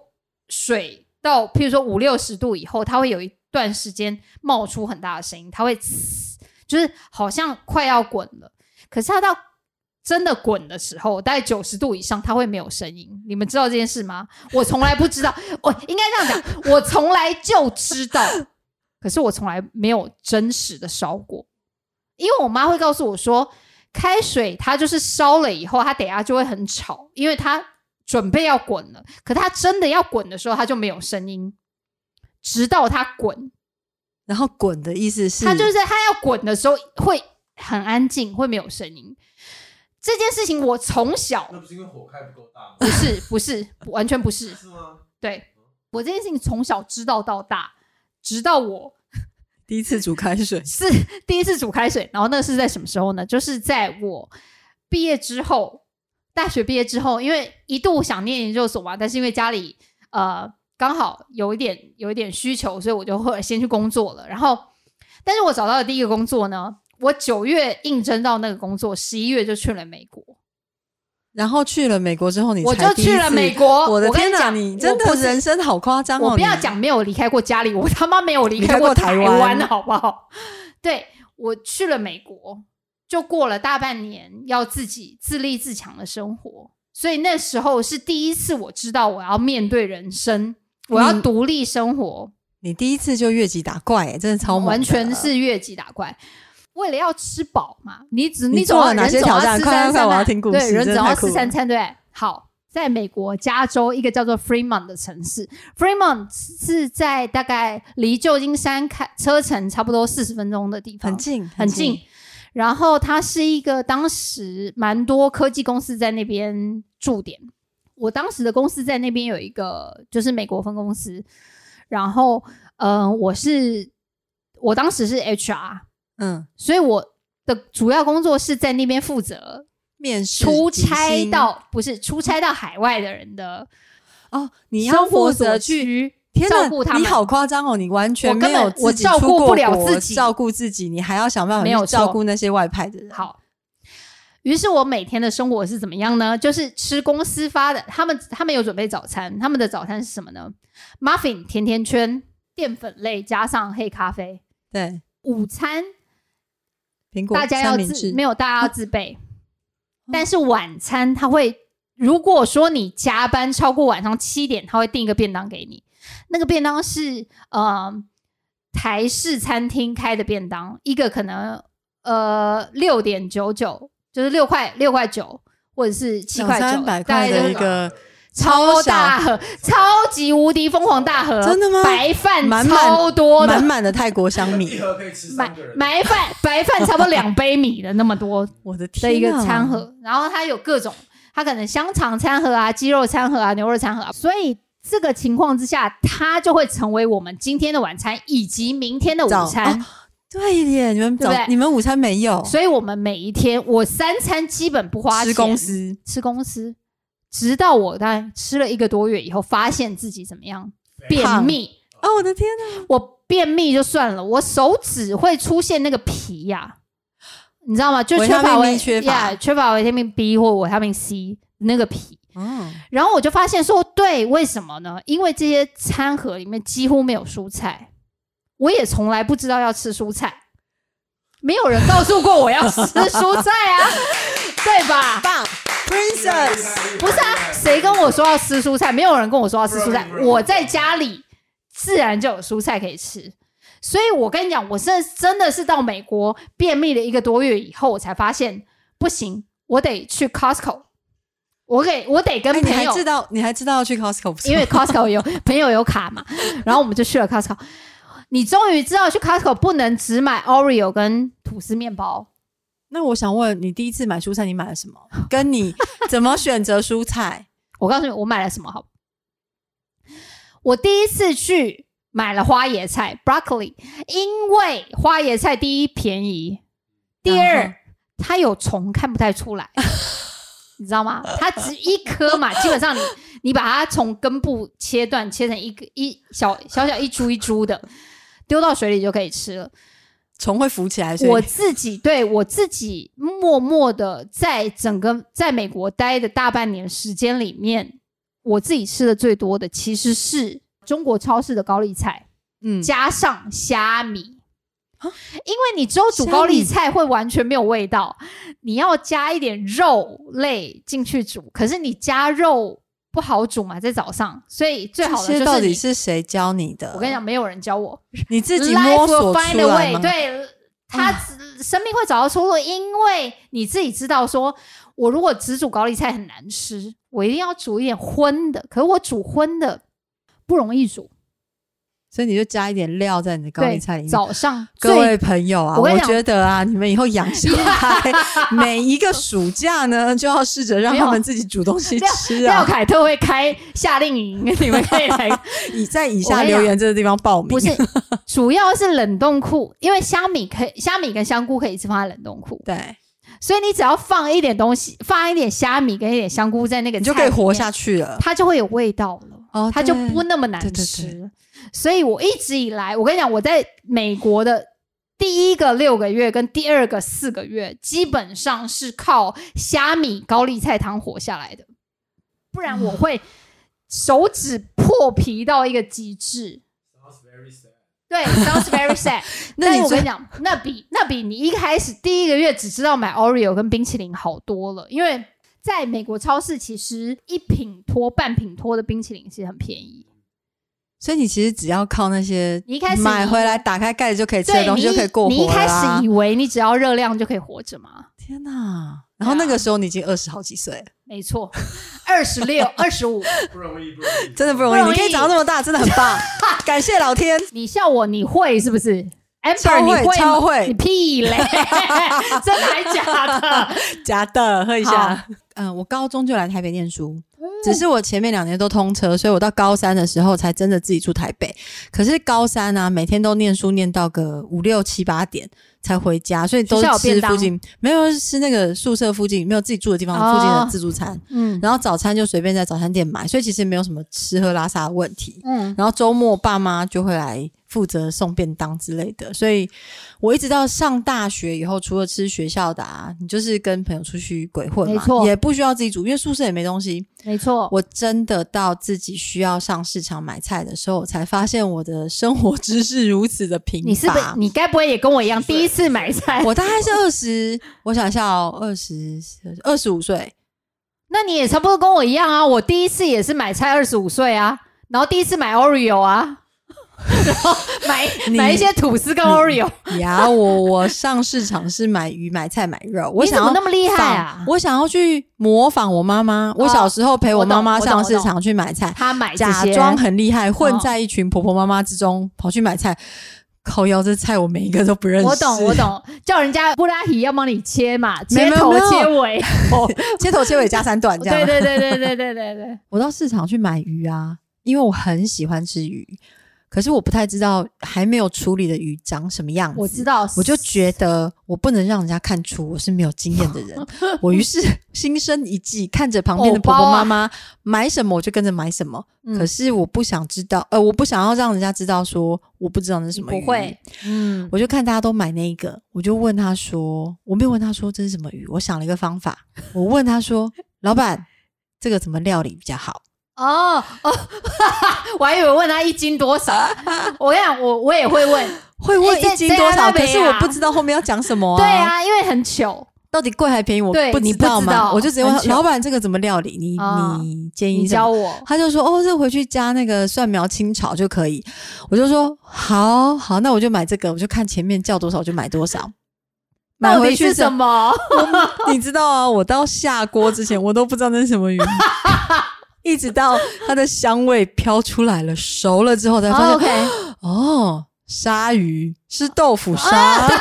水到，譬如说五六十度以后，它会有一段时间冒出很大的声音，它会呲，就是好像快要滚了。可是它到真的滚的时候，大概九十度以上，它会没有声音。你们知道这件事吗？我从来不知道，我应该这样讲，我从来就知道，可是我从来没有真实的烧过。因为我妈会告诉我说，开水它就是烧了以后，它等下就会很吵，因为它准备要滚了。可它真的要滚的时候，它就没有声音，直到它滚。然后滚的意思是，它就是在它要滚的时候会很安静，会没有声音。这件事情我从小那不是因为火开不够大吗？不是不是完全不是，是吗？对我这件事情从小知道到大，直到我 第一次煮开水，是第一次煮开水，然后那个是在什么时候呢？就是在我毕业之后，大学毕业之后，因为一度想念研究所嘛，但是因为家里呃刚好有一点有一点需求，所以我就后来先去工作了。然后，但是我找到的第一个工作呢，我九月应征到那个工作，十一月就去了美国，然后去了美国之后，你我就去了美国。我的天哪，跟你真的我人生好夸张哦！我不要你讲没有离开过家里，我他妈没有离离开开过台湾湾，好不好？对我去了美国，就过了大半年要自己自立自强的生活，所以那时候是第一次我知道我要面对人生，我要你独立生活，你第一次就越级打怪、欸，真的超完全是越级打怪。为了要吃饱嘛，你只你总要做哪些人总要挑战吃三餐快快快我要嘛对，听故事人总要吃三餐，对？好，在美国加州一个叫做 Fremont 的城市，Fremont 是在大概离旧金山开车程差不多四十分钟的地方，很近很近。然后它是一个当时蛮多科技公司在那边驻点。我当时的公司在那边有一个就是美国分公司，然后嗯、呃我是我当时是 HR，嗯，所以我的主要工作是在那边负责面试出差到不是出差到海外的人的哦，你要负责去。照顾他们。你好夸张哦！你完全没有本我照顾不了自己照顾自己，你还要想办法没有去照顾那些外派的人。，好，于是我每天的生活是怎么样呢？就是吃公司发的，他们他们有准备早餐，他们的早餐是什么呢？muffin 甜甜圈，淀粉类加上黑咖啡。对，午餐苹果大家要自没有，大家要自备。但是晚餐他会，如果说你加班超过晚上七点，他会订一个便当给你。那个便当是呃台式餐厅开的便当，一个可能呃六点九九，就是六块六块九，或者是七块九，三百块大概的一个超大盒，超级无敌疯狂大盒，真的吗？白饭满满超多的。满，满的泰国香一米，盒可以吃白三个人。白饭 白饭差不多两杯米的那么多我的天的一个啊餐盒，然后它有各种，它可能香肠餐盒啊、鸡肉餐盒啊、牛肉餐盒啊，所以这个情况之下，它就会成为我们今天的晚餐以及明天的午餐。哦对耶，你们早对不对？你们午餐没有，所以我们每一天，我三餐基本不花钱，吃公司。吃公司，直到我大概吃了一个多月以后，发现自己怎么样便秘。哦，我的天哪！我便秘就算了，我手指会出现那个皮呀、你知道吗？就缺乏维缺乏维他命 B 或维他命 C 那个皮。嗯，然后我就发现说，对，为什么呢？因为这些餐盒里面几乎没有蔬菜，我也从来不知道要吃蔬菜，没有人告诉过我要吃蔬菜啊，对吧？棒，Princess，不是啊，谁跟我说要吃蔬菜？没有人跟我说要吃蔬菜。我在家里自然就有蔬菜可以吃，所以我跟你讲，我真真的是到美国便秘了一个多月以后，我才发现不行，我得去 Costco，我给我得跟朋友。还知道你还知道要去 Costco，因为 Costco 有 朋友有卡嘛，然后我们就去了 Costco。你终于知道去 Costco 不能只买 Oreo 跟吐司面包，那我想问你，第一次买蔬菜你买了什么？跟你怎么选择蔬菜？我告诉你，我买了什么好？我第一次去买了花椰菜 （broccoli），因为花椰菜第一便宜，第二它有虫看不太出来，你知道吗？它只一颗嘛，基本上你你把它从根部切断，切成一个一小小小一株一株的，丢到水里就可以吃了。虫会浮起来，所以我自己对我自己默默的在整个在美国待的大半年时间里面，我自己吃的最多的其实是中国超市的高丽菜，嗯，加上虾米。啊因为你只有煮高丽菜会完全没有味道，你要加一点肉类进去煮，可是你加肉不好煮嘛，在早上，所以最好的到底是谁教你的？我跟你讲，没有人教我，你自己摸索 find 出 a 来 way，吗？对，他只生命会找到出路，因为你自己知道说，我如果只煮高丽菜很难吃，我一定要煮一点荤的，可是我煮荤的不容易煮，所以你就加一点料在你的高丽菜里面。早上各位朋友啊，我觉得啊，你们以后养小 孩，每一个暑假呢，就要试着让他们自己煮东西廖吃廖啊。凯特会开夏令营，你们可以来。以在以下留言这个地方报名，不是，主要是冷冻库，因为虾米可以，虾米跟香菇可以一直放在冷冻库，对，所以你只要放一点东西，放一点虾米跟一点香菇在那个，你就可以活下，去了。它就会有味道了。哦它就不那么难对对吃。对所以我一直以来，我跟你讲，我在美国的第一个六个月跟第二个四个月，基本上是靠虾米高丽菜汤活下来的，不然我会手指破皮到一个极致。Sounds very sad. 对，sounds very sad 那我跟你讲，那比那比你一开始第一个月只知道买 Oreo 跟冰淇淋好多了，因为在美国超市其实一品托、半品托的冰淇淋其实很便宜。所以你其实只要靠那些你一开始买回来打开盖子就可以吃的东西就可以过活你一开始以为你只要热量就可以活着吗？天哪！然后那个时候你已经二十好几岁了，没错，二十六、二十五，不容易，不容易，真的不容易。容易你可以长到那么大，真的很棒，感谢老天。你笑我，你会是不是超？Amber，你会超会你屁嘞！真的还假的？假的，喝一下。嗯，我高中就来台北念书，只是我前面两年都通车，所以我到高三的时候才真的自己住台北。可是高三啊，每天都念书念到个五六七八点才回家，所以都吃附近没有吃那个宿舍附近没有自己住的地方哦附近的自助餐，嗯然后早餐就随便在早餐店买，所以其实没有什么吃喝拉撒的问题。嗯，然后周末爸妈就会来负责送便当之类的，所以我一直到上大学以后，除了吃学校的啊，你就是跟朋友出去鬼混嘛，没错也不需要自己煮，因为宿舍也没东西。没错。我真的到自己需要上市场买菜的时候，我才发现我的生活知识如此的贫乏。你是不是你该不会也跟我一样，第一次买菜？我大概是二十，我想一下哦，二十二十五岁，那你也差不多跟我一样啊。我第一次也是买菜，二十五岁啊，然后第一次买 Oreo 啊，然 后买买一些吐司跟 Oreo。呀，我我上市场是买鱼、买菜、买肉，我想要那么厉害啊？我想要去模仿我妈妈。我小时候陪我妈妈上市场去买菜，她买假装很厉害，混哦在一群婆婆妈妈之中跑去买菜。靠腰这菜我每一个都不认识。我懂，我。懂，叫人家布拉提要帮你切嘛，切头切尾。切头切尾加三段 这样。对对对对对对对对，我到市场去买鱼啊，因为我很喜欢吃鱼，可是我不太知道还没有处理的鱼长什么样子。我知道，我就觉得我不能让人家看出我是没有经验的人，我于是心生一计，看着旁边的婆婆妈妈买什么我就跟着买什么。嗯可是我不想知道，呃，我不想要让人家知道说我不知道那是什么鱼。不会，嗯，我就看大家都买那一个，我就问他说，我没有问他说这是什么鱼，我想了一个方法，我问他说，老板，这个怎么料理比较好？哦哦，我还以为问他一斤多少。我跟你讲，我我也会问，会问一斤多少？可是我不知道后面要讲什么啊。对，啊，因为很糗。到底贵还便宜？我不你不知道嘛，知道我就直接问老板这个怎么料理？你啊你建议你什么教我，他就说：“哦，这回去加那个蒜苗清炒就可以。”我就说：“好好，那我就买这个，我就看前面叫多少我就买多少。”买回去什么？你知道啊，我到下锅之前我都不知道那是什么鱼，一直到它的香味飘出来了，熟了之后才发现，哦鲨鱼是豆腐鲨。啊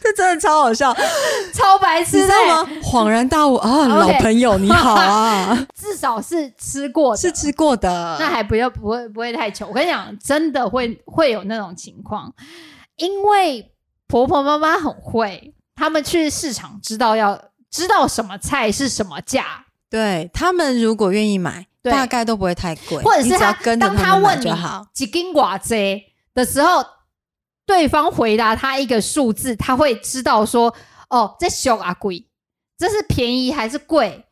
这真的超好笑，超白痴的欸知道吗？恍然大悟啊老朋友你好啊，至少是吃过的，是吃过的，那还不要不会不会太糗。我跟你讲，真的会会有那种情况，因为婆婆妈妈很会，他们去市场知道要知道什么菜是什么价，对他们如果愿意买，大概都不会太贵，或者是他当他问你。几斤寡贼的时候，对方回答他一个数字，他会知道说哦，这小啊贵，这是便宜还是贵？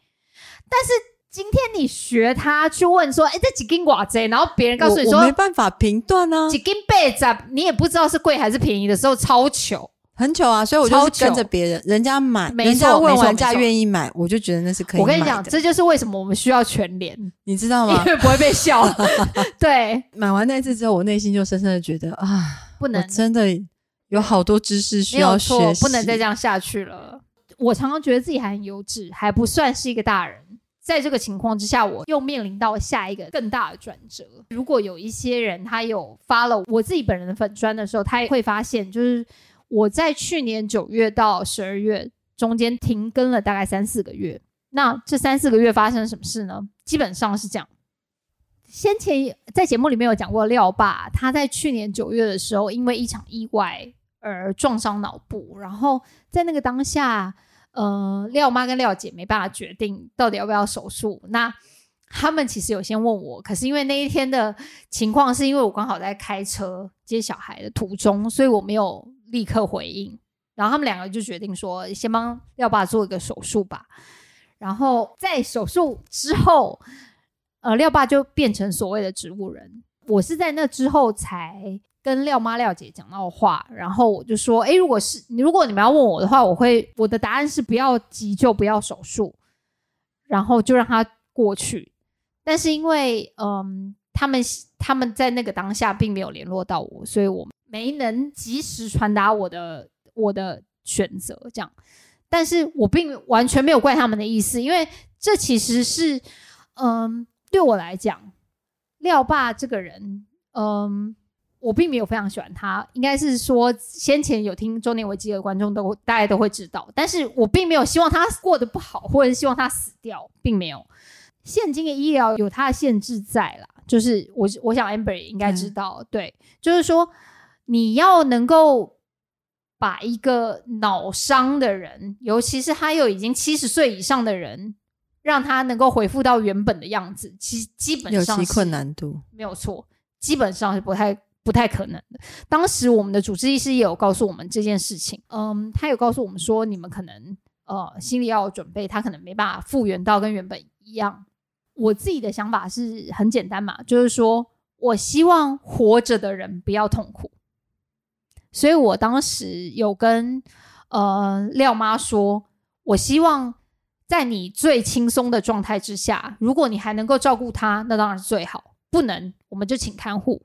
但是今天你学他去问说，哎、这几斤寡贼，然后别人告诉你我我没说办法评断啊，几斤被子，你也不知道是贵还是便宜的时候，超糗。很久啊，所以我就是跟着别人，人家买，人家问错没错完价没错愿意买，我就觉得那是可以。我跟你讲，这就是为什么我们需要全联，你知道吗？因为不会被笑。对，买完那次之后，我内心就深深的觉得啊，不能真的有好多知识需要学，习，不能再这样下去了。我常常觉得自己还很幼稚，还不算是一个大人。在这个情况之下，我又面临到下一个更大的转折。如果有一些人他有发了我自己本人的粉砖的时候，他也会发现，就是我在去年九月到十二月中间停更了大概三四个月。那这三四个月发生什么事呢？基本上是这样。先前在节目里面有讲过，廖爸他在去年九月的时候，因为一场意外而撞伤脑部，然后在那个当下，呃，廖妈跟廖姐没办法决定到底要不要手术。那他们其实有先问我，可是因为那一天的情况是因为我刚好在开车接小孩的途中，所以我没有立刻回应。然后他们两个就决定说，先帮廖爸做一个手术吧。然后在手术之后，呃，廖爸就变成所谓的植物人。我是在那之后才跟廖妈、廖姐讲到话，然后我就说，诶，如果是如果你们要问我的话，我会我的答案是不要急救，不要手术，然后就让他过去。但是因为嗯，他们他们在那个当下并没有联络到我，所以我没能及时传达我的我的选择，这样。但是我并完全没有怪他们的意思，因为这其实是，嗯，对我来讲，廖爸这个人，嗯，我并没有非常喜欢他，应该是说先前有听中年危机的观众都大家都会知道，但是我并没有希望他过得不好，或者是希望他死掉，并没有。现今的医疗有它的限制在啦，就是我我想 Amber 也应该知道，对，就是说你要能够把一个脑伤的人，尤其是他又已经七十岁以上的人，让他能够恢复到原本的样子，其基本上有其困难度。没有错，基本上是不太不太可能的。当时我们的主治医师也有告诉我们这件事情，嗯，他有告诉我们说，你们可能呃心里要有准备，他可能没办法复原到跟原本一样。我自己的想法是很简单嘛，就是说我希望活着的人不要痛苦，所以我当时有跟呃廖妈说，我希望在你最轻松的状态之下，如果你还能够照顾他，那当然是最好；不能，我们就请看护。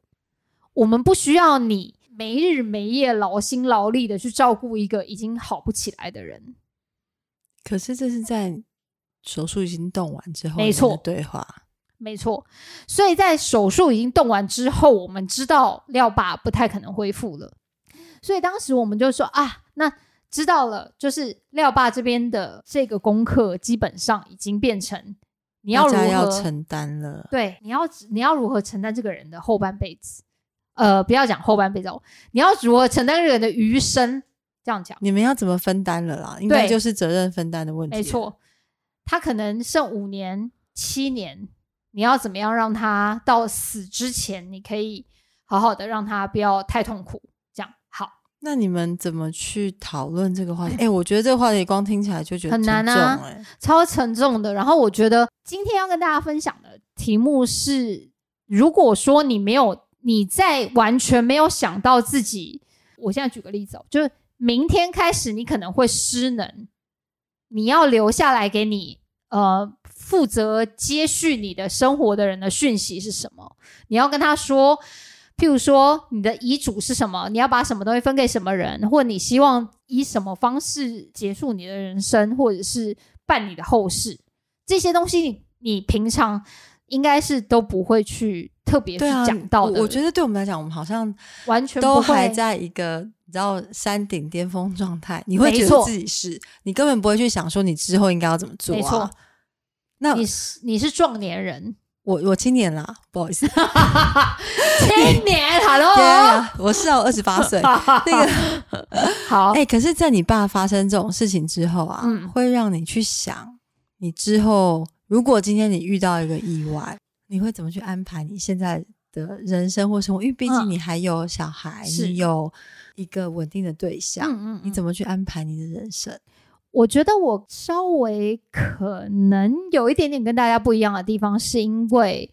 我们不需要你没日没夜劳心劳力的去照顾一个已经好不起来的人。可是这是在手术已经动完之后，没错对话。没错，所以在手术已经动完之后，我们知道廖爸不太可能恢复了，所以当时我们就说啊，那知道了，就是廖爸这边的这个功课基本上已经变成你要如何承担了。对，你要你要如何承担这个人的后半辈子？呃，不要讲后半辈子哦，你要如何承担这个人的余生？这样讲，你们要怎么分担了啦？应该就是责任分担的问题。没，错，他可能剩五年、七年，你要怎么样让他到死之前，你可以好好的让他不要太痛苦？那你们怎么去讨论这个话题？哎、我觉得这个话题光听起来就觉得很难超沉重的。然后我觉得今天要跟大家分享的题目是：如果说你没有你在完全没有想到自己，我现在举个例子哦，就是明天开始你可能会失能，你要留下来给你呃负责接续你的生活的人的讯息是什么？你要跟他说。譬如说，你的遗嘱是什么？你要把什么东西分给什么人，或者你希望以什么方式结束你的人生，或者是办你的后事，这些东西你你平常应该是都不会去特别去讲到的。我我觉得对我们来讲，我们好像完全都还在一个你知道山顶巅峰状态，你会觉得自己是，你根本不会去想说你之后应该要怎么做、啊。没错，那你是你是壮年人，我我青年啦，不好意思，青年，Hello，对啊，我是啊，我二十八岁。那个，好，哎、可是，在你爸发生这种事情之后啊，嗯会让你去想，你之后如果今天你遇到一个意外，你会怎么去安排你现在的人生或生活？因为毕竟嗯你还有小孩，是你有一个稳定的对象，嗯嗯，你怎？么去安排你的人生？我觉得我稍微可能有一点点跟大家不一样的地方，是因为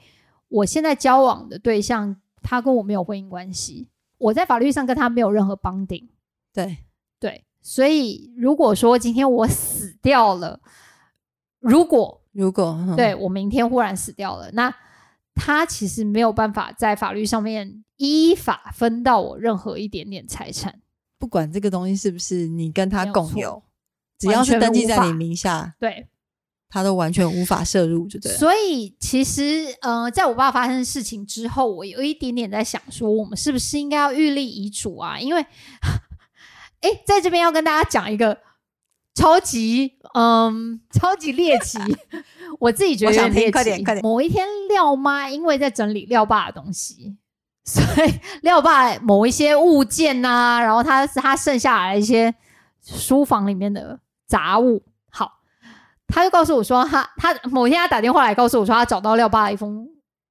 我现在交往的对象，他跟我没有婚姻关系，我在法律上跟他没有任何绑定。对，对，所以如果说今天我死掉了，如果如果、嗯对我明天忽然死掉了，那他其实没有办法在法律上面依法分到我任何一点点财产。不管这个东西是不是你跟他共有，只要是登记在你名下，对，他都完全无法摄入，就对了。所以其实呃，在我爸发生事情之后，我有一点点在想说，我们是不是应该要预立遗嘱啊？因为，哎，在这边要跟大家讲一个超级嗯超级猎奇，我自己觉得我想听有点猎奇。快点快点某一天，廖妈因为在整理廖爸的东西。所以 廖爸某一些物件呐、然后他他剩下来一些书房里面的杂物，好，他就告诉我说他，他某天他打电话来告诉我说，他找到廖爸的一封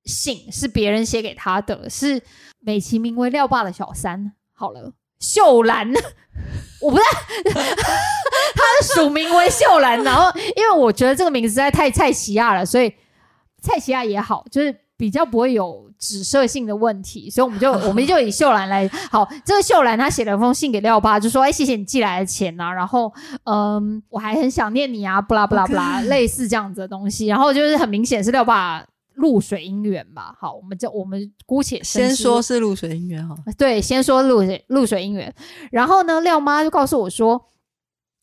信，是别人写给他的，是美其名为廖爸的小三。好了，秀兰，我不知道。他的署名为秀兰，然后因为我觉得这个名字实在太蔡奇亚了，所以蔡奇亚也好，就是比较不会有指涉性的问题，所以我们就 我们就以秀兰来好。这个秀兰她写了封信给廖爸，就说：“哎、谢谢你寄来的钱呐、然后嗯，我还很想念你啊，不啦不啦不啦类似这样子的东西。然后就是很明显是廖爸露水姻缘吧。好，我们就我们姑且先思说是露水姻缘哈，对，先说露水露水姻缘，然后呢，廖妈就告诉我说，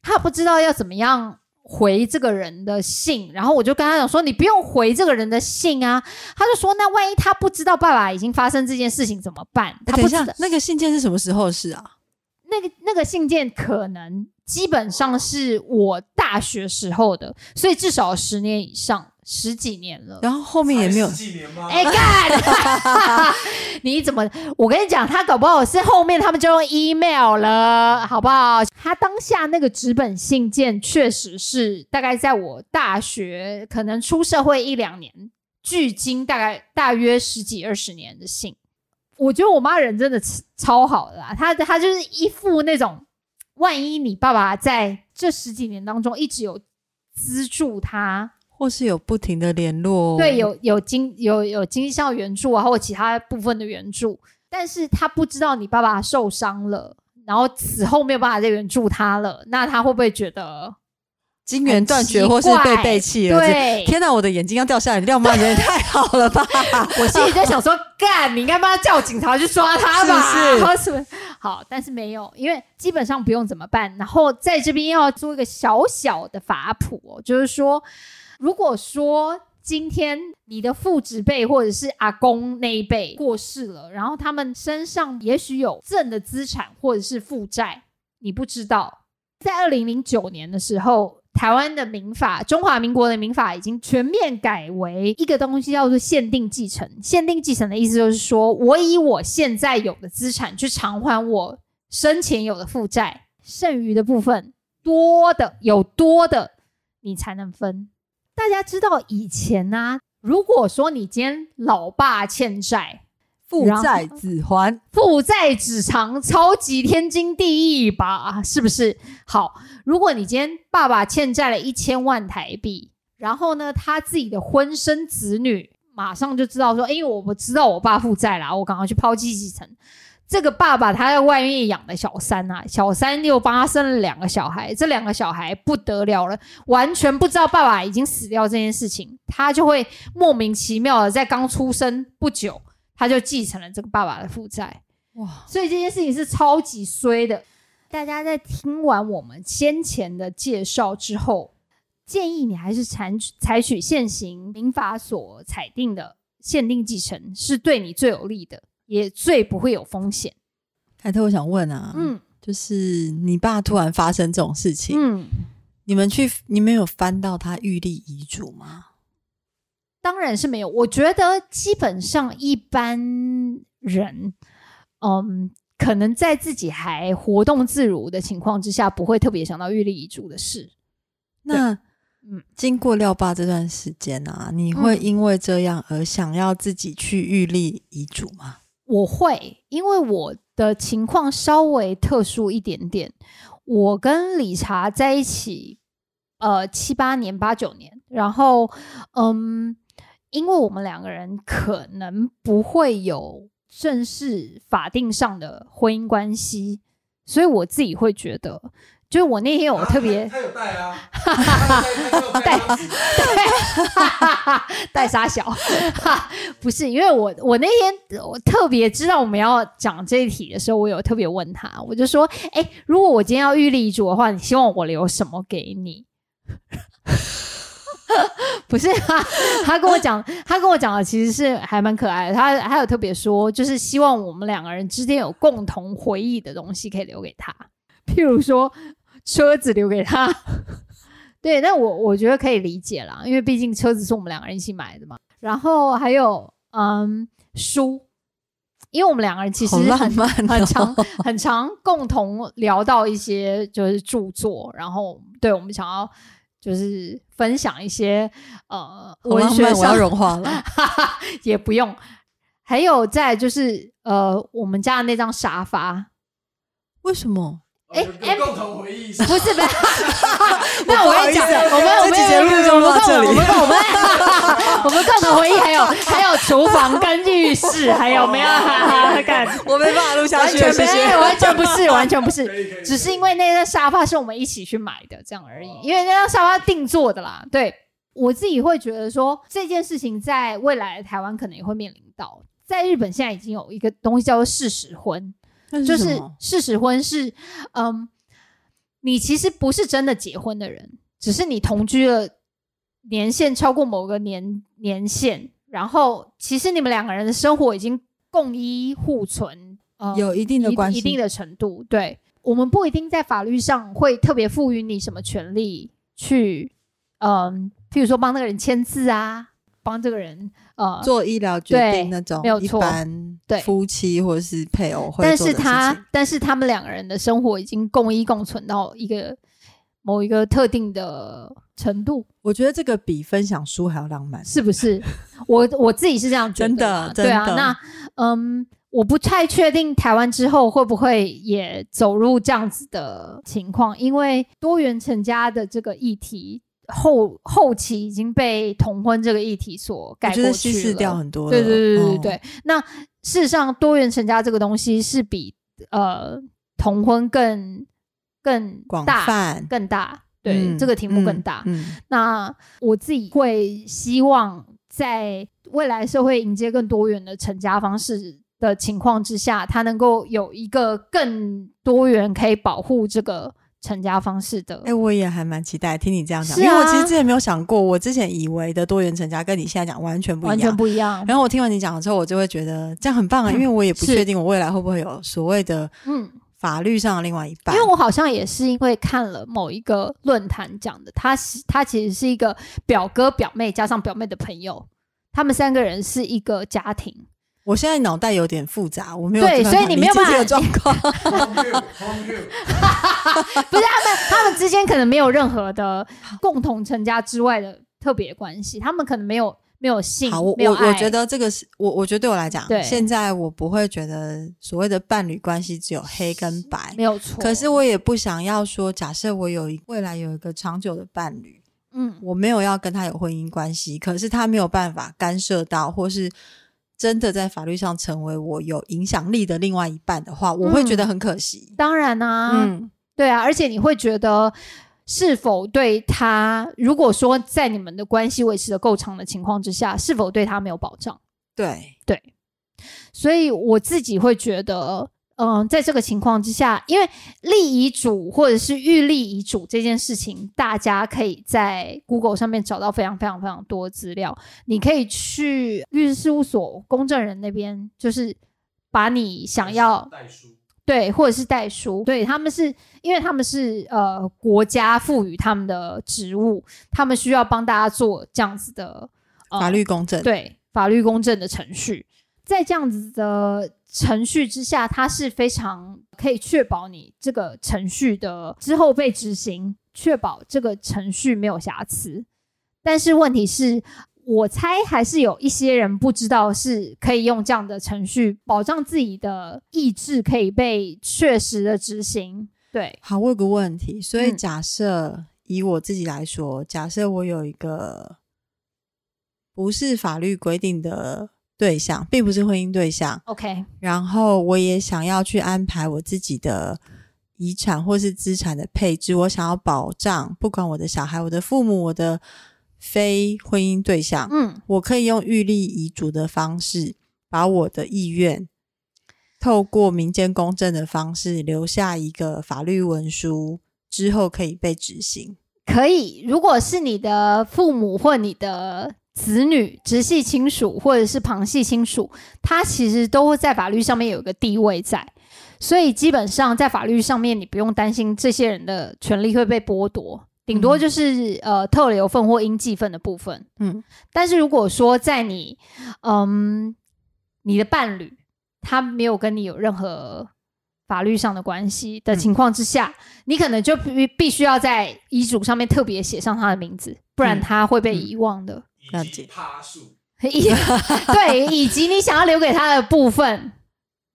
她不知道要怎么样回这个人的信，然后我就跟他讲说，你不用回这个人的信啊。他就说，那万一他不知道爸爸已经发生这件事情怎么办？他不知道，那个信件是什么时候的事啊？那个那个信件可能基本上是我大学时候的，所以至少十年以上，十几年了。然后后面也没有才十几年吗？哎干！你怎么？我跟你讲，他搞不好是后面他们就用 email 了，好不好？他当下那个纸本信件确实是大概在我大学可能出社会一两年，距今大概大约十几二十年的信。我觉得我妈人真的超好的啦，她她就是一副那种，万一你爸爸在这十几年当中一直有资助他，或是有不停的联络，对，有有经有有经济上的援助啊，或者其他部分的援助，但是他不知道你爸爸受伤了，然后此后没有办法再援助他了，那他会不会觉得金源断绝或是被背弃了？对天哪，我的眼睛要掉下来！廖妈，人也太好了吧？我心里在想说，干，你应该帮他叫警察去抓他吧？是 是？好，但是没有，因为基本上不用怎么办。然后在这边要做一个小小的法普、哦，就是说，如果说今天你的父执辈或者是阿公那一辈过世了，然后他们身上也许有正的资产或者是负债，你不知道。在二零零九年的时候，台湾的民法，中华民国的民法已经全面改为一个东西叫做限定继承。限定继承的意思就是说，我以我现在有的资产去偿还我生前有的负债，剩余的部分多的有多的，你才能分。大家知道以前呢、如果说你今天老爸欠债，父债子还，父债子偿，超级天经地义吧？是不是？好，如果你今天爸爸欠债了一千万台币，然后呢，他自己的婚生子女马上就知道说，哎，我不知道我爸负债啦，我赶快去抛弃继承。这个爸爸他在外面养的小三啊，小三又帮他生了两个小孩，这两个小孩不得了了，完全不知道爸爸已经死掉这件事情，他就会莫名其妙的在刚出生不久，他就继承了这个爸爸的负债。哇，所以这件事情是超级衰的。大家在听完我们先前的介绍之后，建议你还是采取采取现行民法所裁定的限定继承，是对你最有利的，也最不会有风险。凯特，我想问啊，嗯就是你爸突然发生这种事情，嗯，你们去，你们有翻到他预立遗嘱吗？当然是没有。我觉得基本上一般人，嗯，可能在自己还活动自如的情况之下，不会特别想到预立遗嘱的事。那，嗯嗯，经过廖爸这段时间啊，你会嗯因为这样而想要自己去预立遗嘱吗？我会，因为我的情况稍微特殊一点点。我跟理查在一起，呃，七八年、八九年，然后，嗯，因为我们两个人可能不会有正式法定上的婚姻关系，所以我自己会觉得，就是我那天我特别、他他有带啊，他 有带他有带当时带傻小，不是因为我我那天我特别知道我们要讲这一题的时候，我有特别问他，我就说，哎、如果我今天要预立遗嘱的话，你希望我留什么给你？不是他，他跟我讲，他跟我讲的其实是还蛮可爱的。他还有特别说，就是希望我们两个人之间有共同回忆的东西可以留给他，譬如说车子留给他。对，那我我觉得可以理解啦，因为毕竟车子是我们两个人一起买的嘛。然后还有嗯书，因为我们两个人其实很哦很常很常共同聊到一些就是著作，然后对我们想要就是分享一些呃文学上要融化了。也不用。还有在就是呃我们家的那张沙发，为什么？哎共同回忆是吧不是不是，那我跟你讲，我们我们节目就录到这里我们我们 我们共同回忆还有还有厨房跟浴室，还有没有？哈哈，干我没办法录下完去完，全没谢谢。有，完全不是，完全不是，只是因为那张沙发是我们一起去买的，这样而已。因为那张沙发定做的啦，对我自己会觉得说这件事情在未来的台湾可能也会面临到。在日本现在已经有一个东西叫做事实婚，那就是事实婚是，嗯，你其实不是真的结婚的人，只是你同居了年限超过某个年年限，然后其实你们两个人的生活已经共依互存，呃，有一定的关系，一定的程度。对我们不一定在法律上会特别赋予你什么权利去，嗯、譬如说帮那个人签字啊，帮这个人呃做医疗决定那种，一没有错般对夫妻或者是配偶会但是他，但是他们两个人的生活已经共依共存到一个某一个特定的程度，我觉得这个比分享书还要浪漫。是不是？我我自己是这样觉得真的啦对啊。那嗯，我不太确定台湾之后会不会也走入这样子的情况，因为多元成家的这个议题后后期已经被同婚这个议题所盖我觉过去了。得稀释掉很多了。对对对对对。那事实上，多元成家这个东西是比呃同婚更更广泛，更大。对，嗯这个题目更嗯大。嗯，那我自己会希望在未来社会迎接更多元的成家方式的情况之下，它能够有一个更多元可以保护这个成家方式的。哎、我也还蛮期待听你这样讲，是因为我其啊实之前没有想过，我之前以为的多元成家跟你现在讲完全不一样，完全不一样。然后我听完你讲了之后，我就会觉得这样很棒啊，因为我也不确定我未来会不会有所谓的嗯，法律上的另外一半。因为我好像也是因为看了某一个论坛讲的，他是他其实是一个表哥表妹加上表妹的朋友，他们三个人是一个家庭。我现在脑袋有点复杂，我没有对所以你没有办状况。不是他们，他们之间可能没有任何的共同成家之外的特别关系，他们可能没有没有性，好，我我我觉得这个是我我觉得对我来讲对，现在我不会觉得所谓的伴侣关系只有黑跟白，没有错。可是我也不想要说，假设我有一未来有一个长久的伴侣，嗯，我没有要跟他有婚姻关系，可是他没有办法干涉到，或是真的在法律上成为我有影响力的另外一半的话，我会觉得很可惜。当然啊，嗯，对啊，而且你会觉得。是否对他？如果说在你们的关系维持的够长的情况之下，是否对他没有保障？对对，所以我自己会觉得，嗯、在这个情况之下，因为立遗嘱或者是预立遗嘱这件事情，大家可以在 Google 上面找到非常非常非常多资料。你可以去律师事务所公证人那边，就是把你想要代书，对，或者是代书，对他们是因为他们是呃国家赋予他们的职务，他们需要帮大家做这样子的、呃、法律公证。对法律公证的程序，在这样子的程序之下，它是非常可以确保你这个程序的之后被执行，确保这个程序没有瑕疵。但是问题是，我猜还是有一些人不知道是可以用这样的程序保障自己的意志可以被确实的执行。对，好，我有个问题，所以嗯假设、以我自己来说，假设我有一个不是法律规定的对象，并不是婚姻对象，OK，然后我也想要去安排我自己的遗产或是资产的配置，我想要保障，不管我的小孩、我的父母、我的非婚姻对象，嗯，我可以用预立遗嘱的方式，把我的意愿透过民间公证的方式留下一个法律文书，之后可以被执行。可以。如果是你的父母或你的子女、直系亲属或者是旁系亲属，他其实都会在法律上面有一个地位在，所以基本上在法律上面，你不用担心这些人的权利会被剥夺，顶多就是、呃特留份或应继份的部分。嗯，但是如果说在你嗯你的伴侣他没有跟你有任何法律上的关系的情况之下，你可能就必必须要在遗嘱上面特别写上他的名字，不然嗯。他会被遗忘的。了解。趴数，以 对，以及你想要留给他的部分，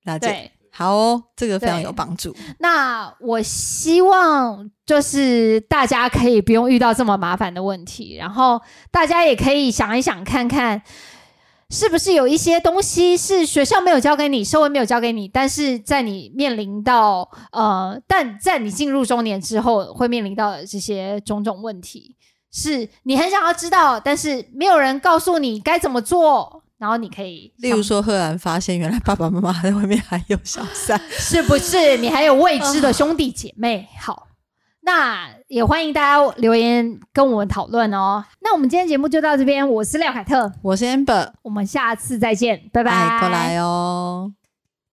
了解。好哦，这个非常有帮助。那我希望就是大家可以不用遇到这么麻烦的问题，然后大家也可以想一想看看，是不是有一些东西是学校没有教给你，社会没有教给你，但是在你面临到呃，但在你进入中年之后会面临到的这些种种问题，是你很想要知道，但是没有人告诉你该怎么做。然后你可以例如说，赫然发现原来爸爸妈妈在外面还有小三，是不是你还有未知的兄弟姐妹？好，那也欢迎大家留言跟我们讨论哦。那我们今天节目就到这边，我是廖凯特，我是 Amber，我们下次再见，拜拜。哎，过来哦。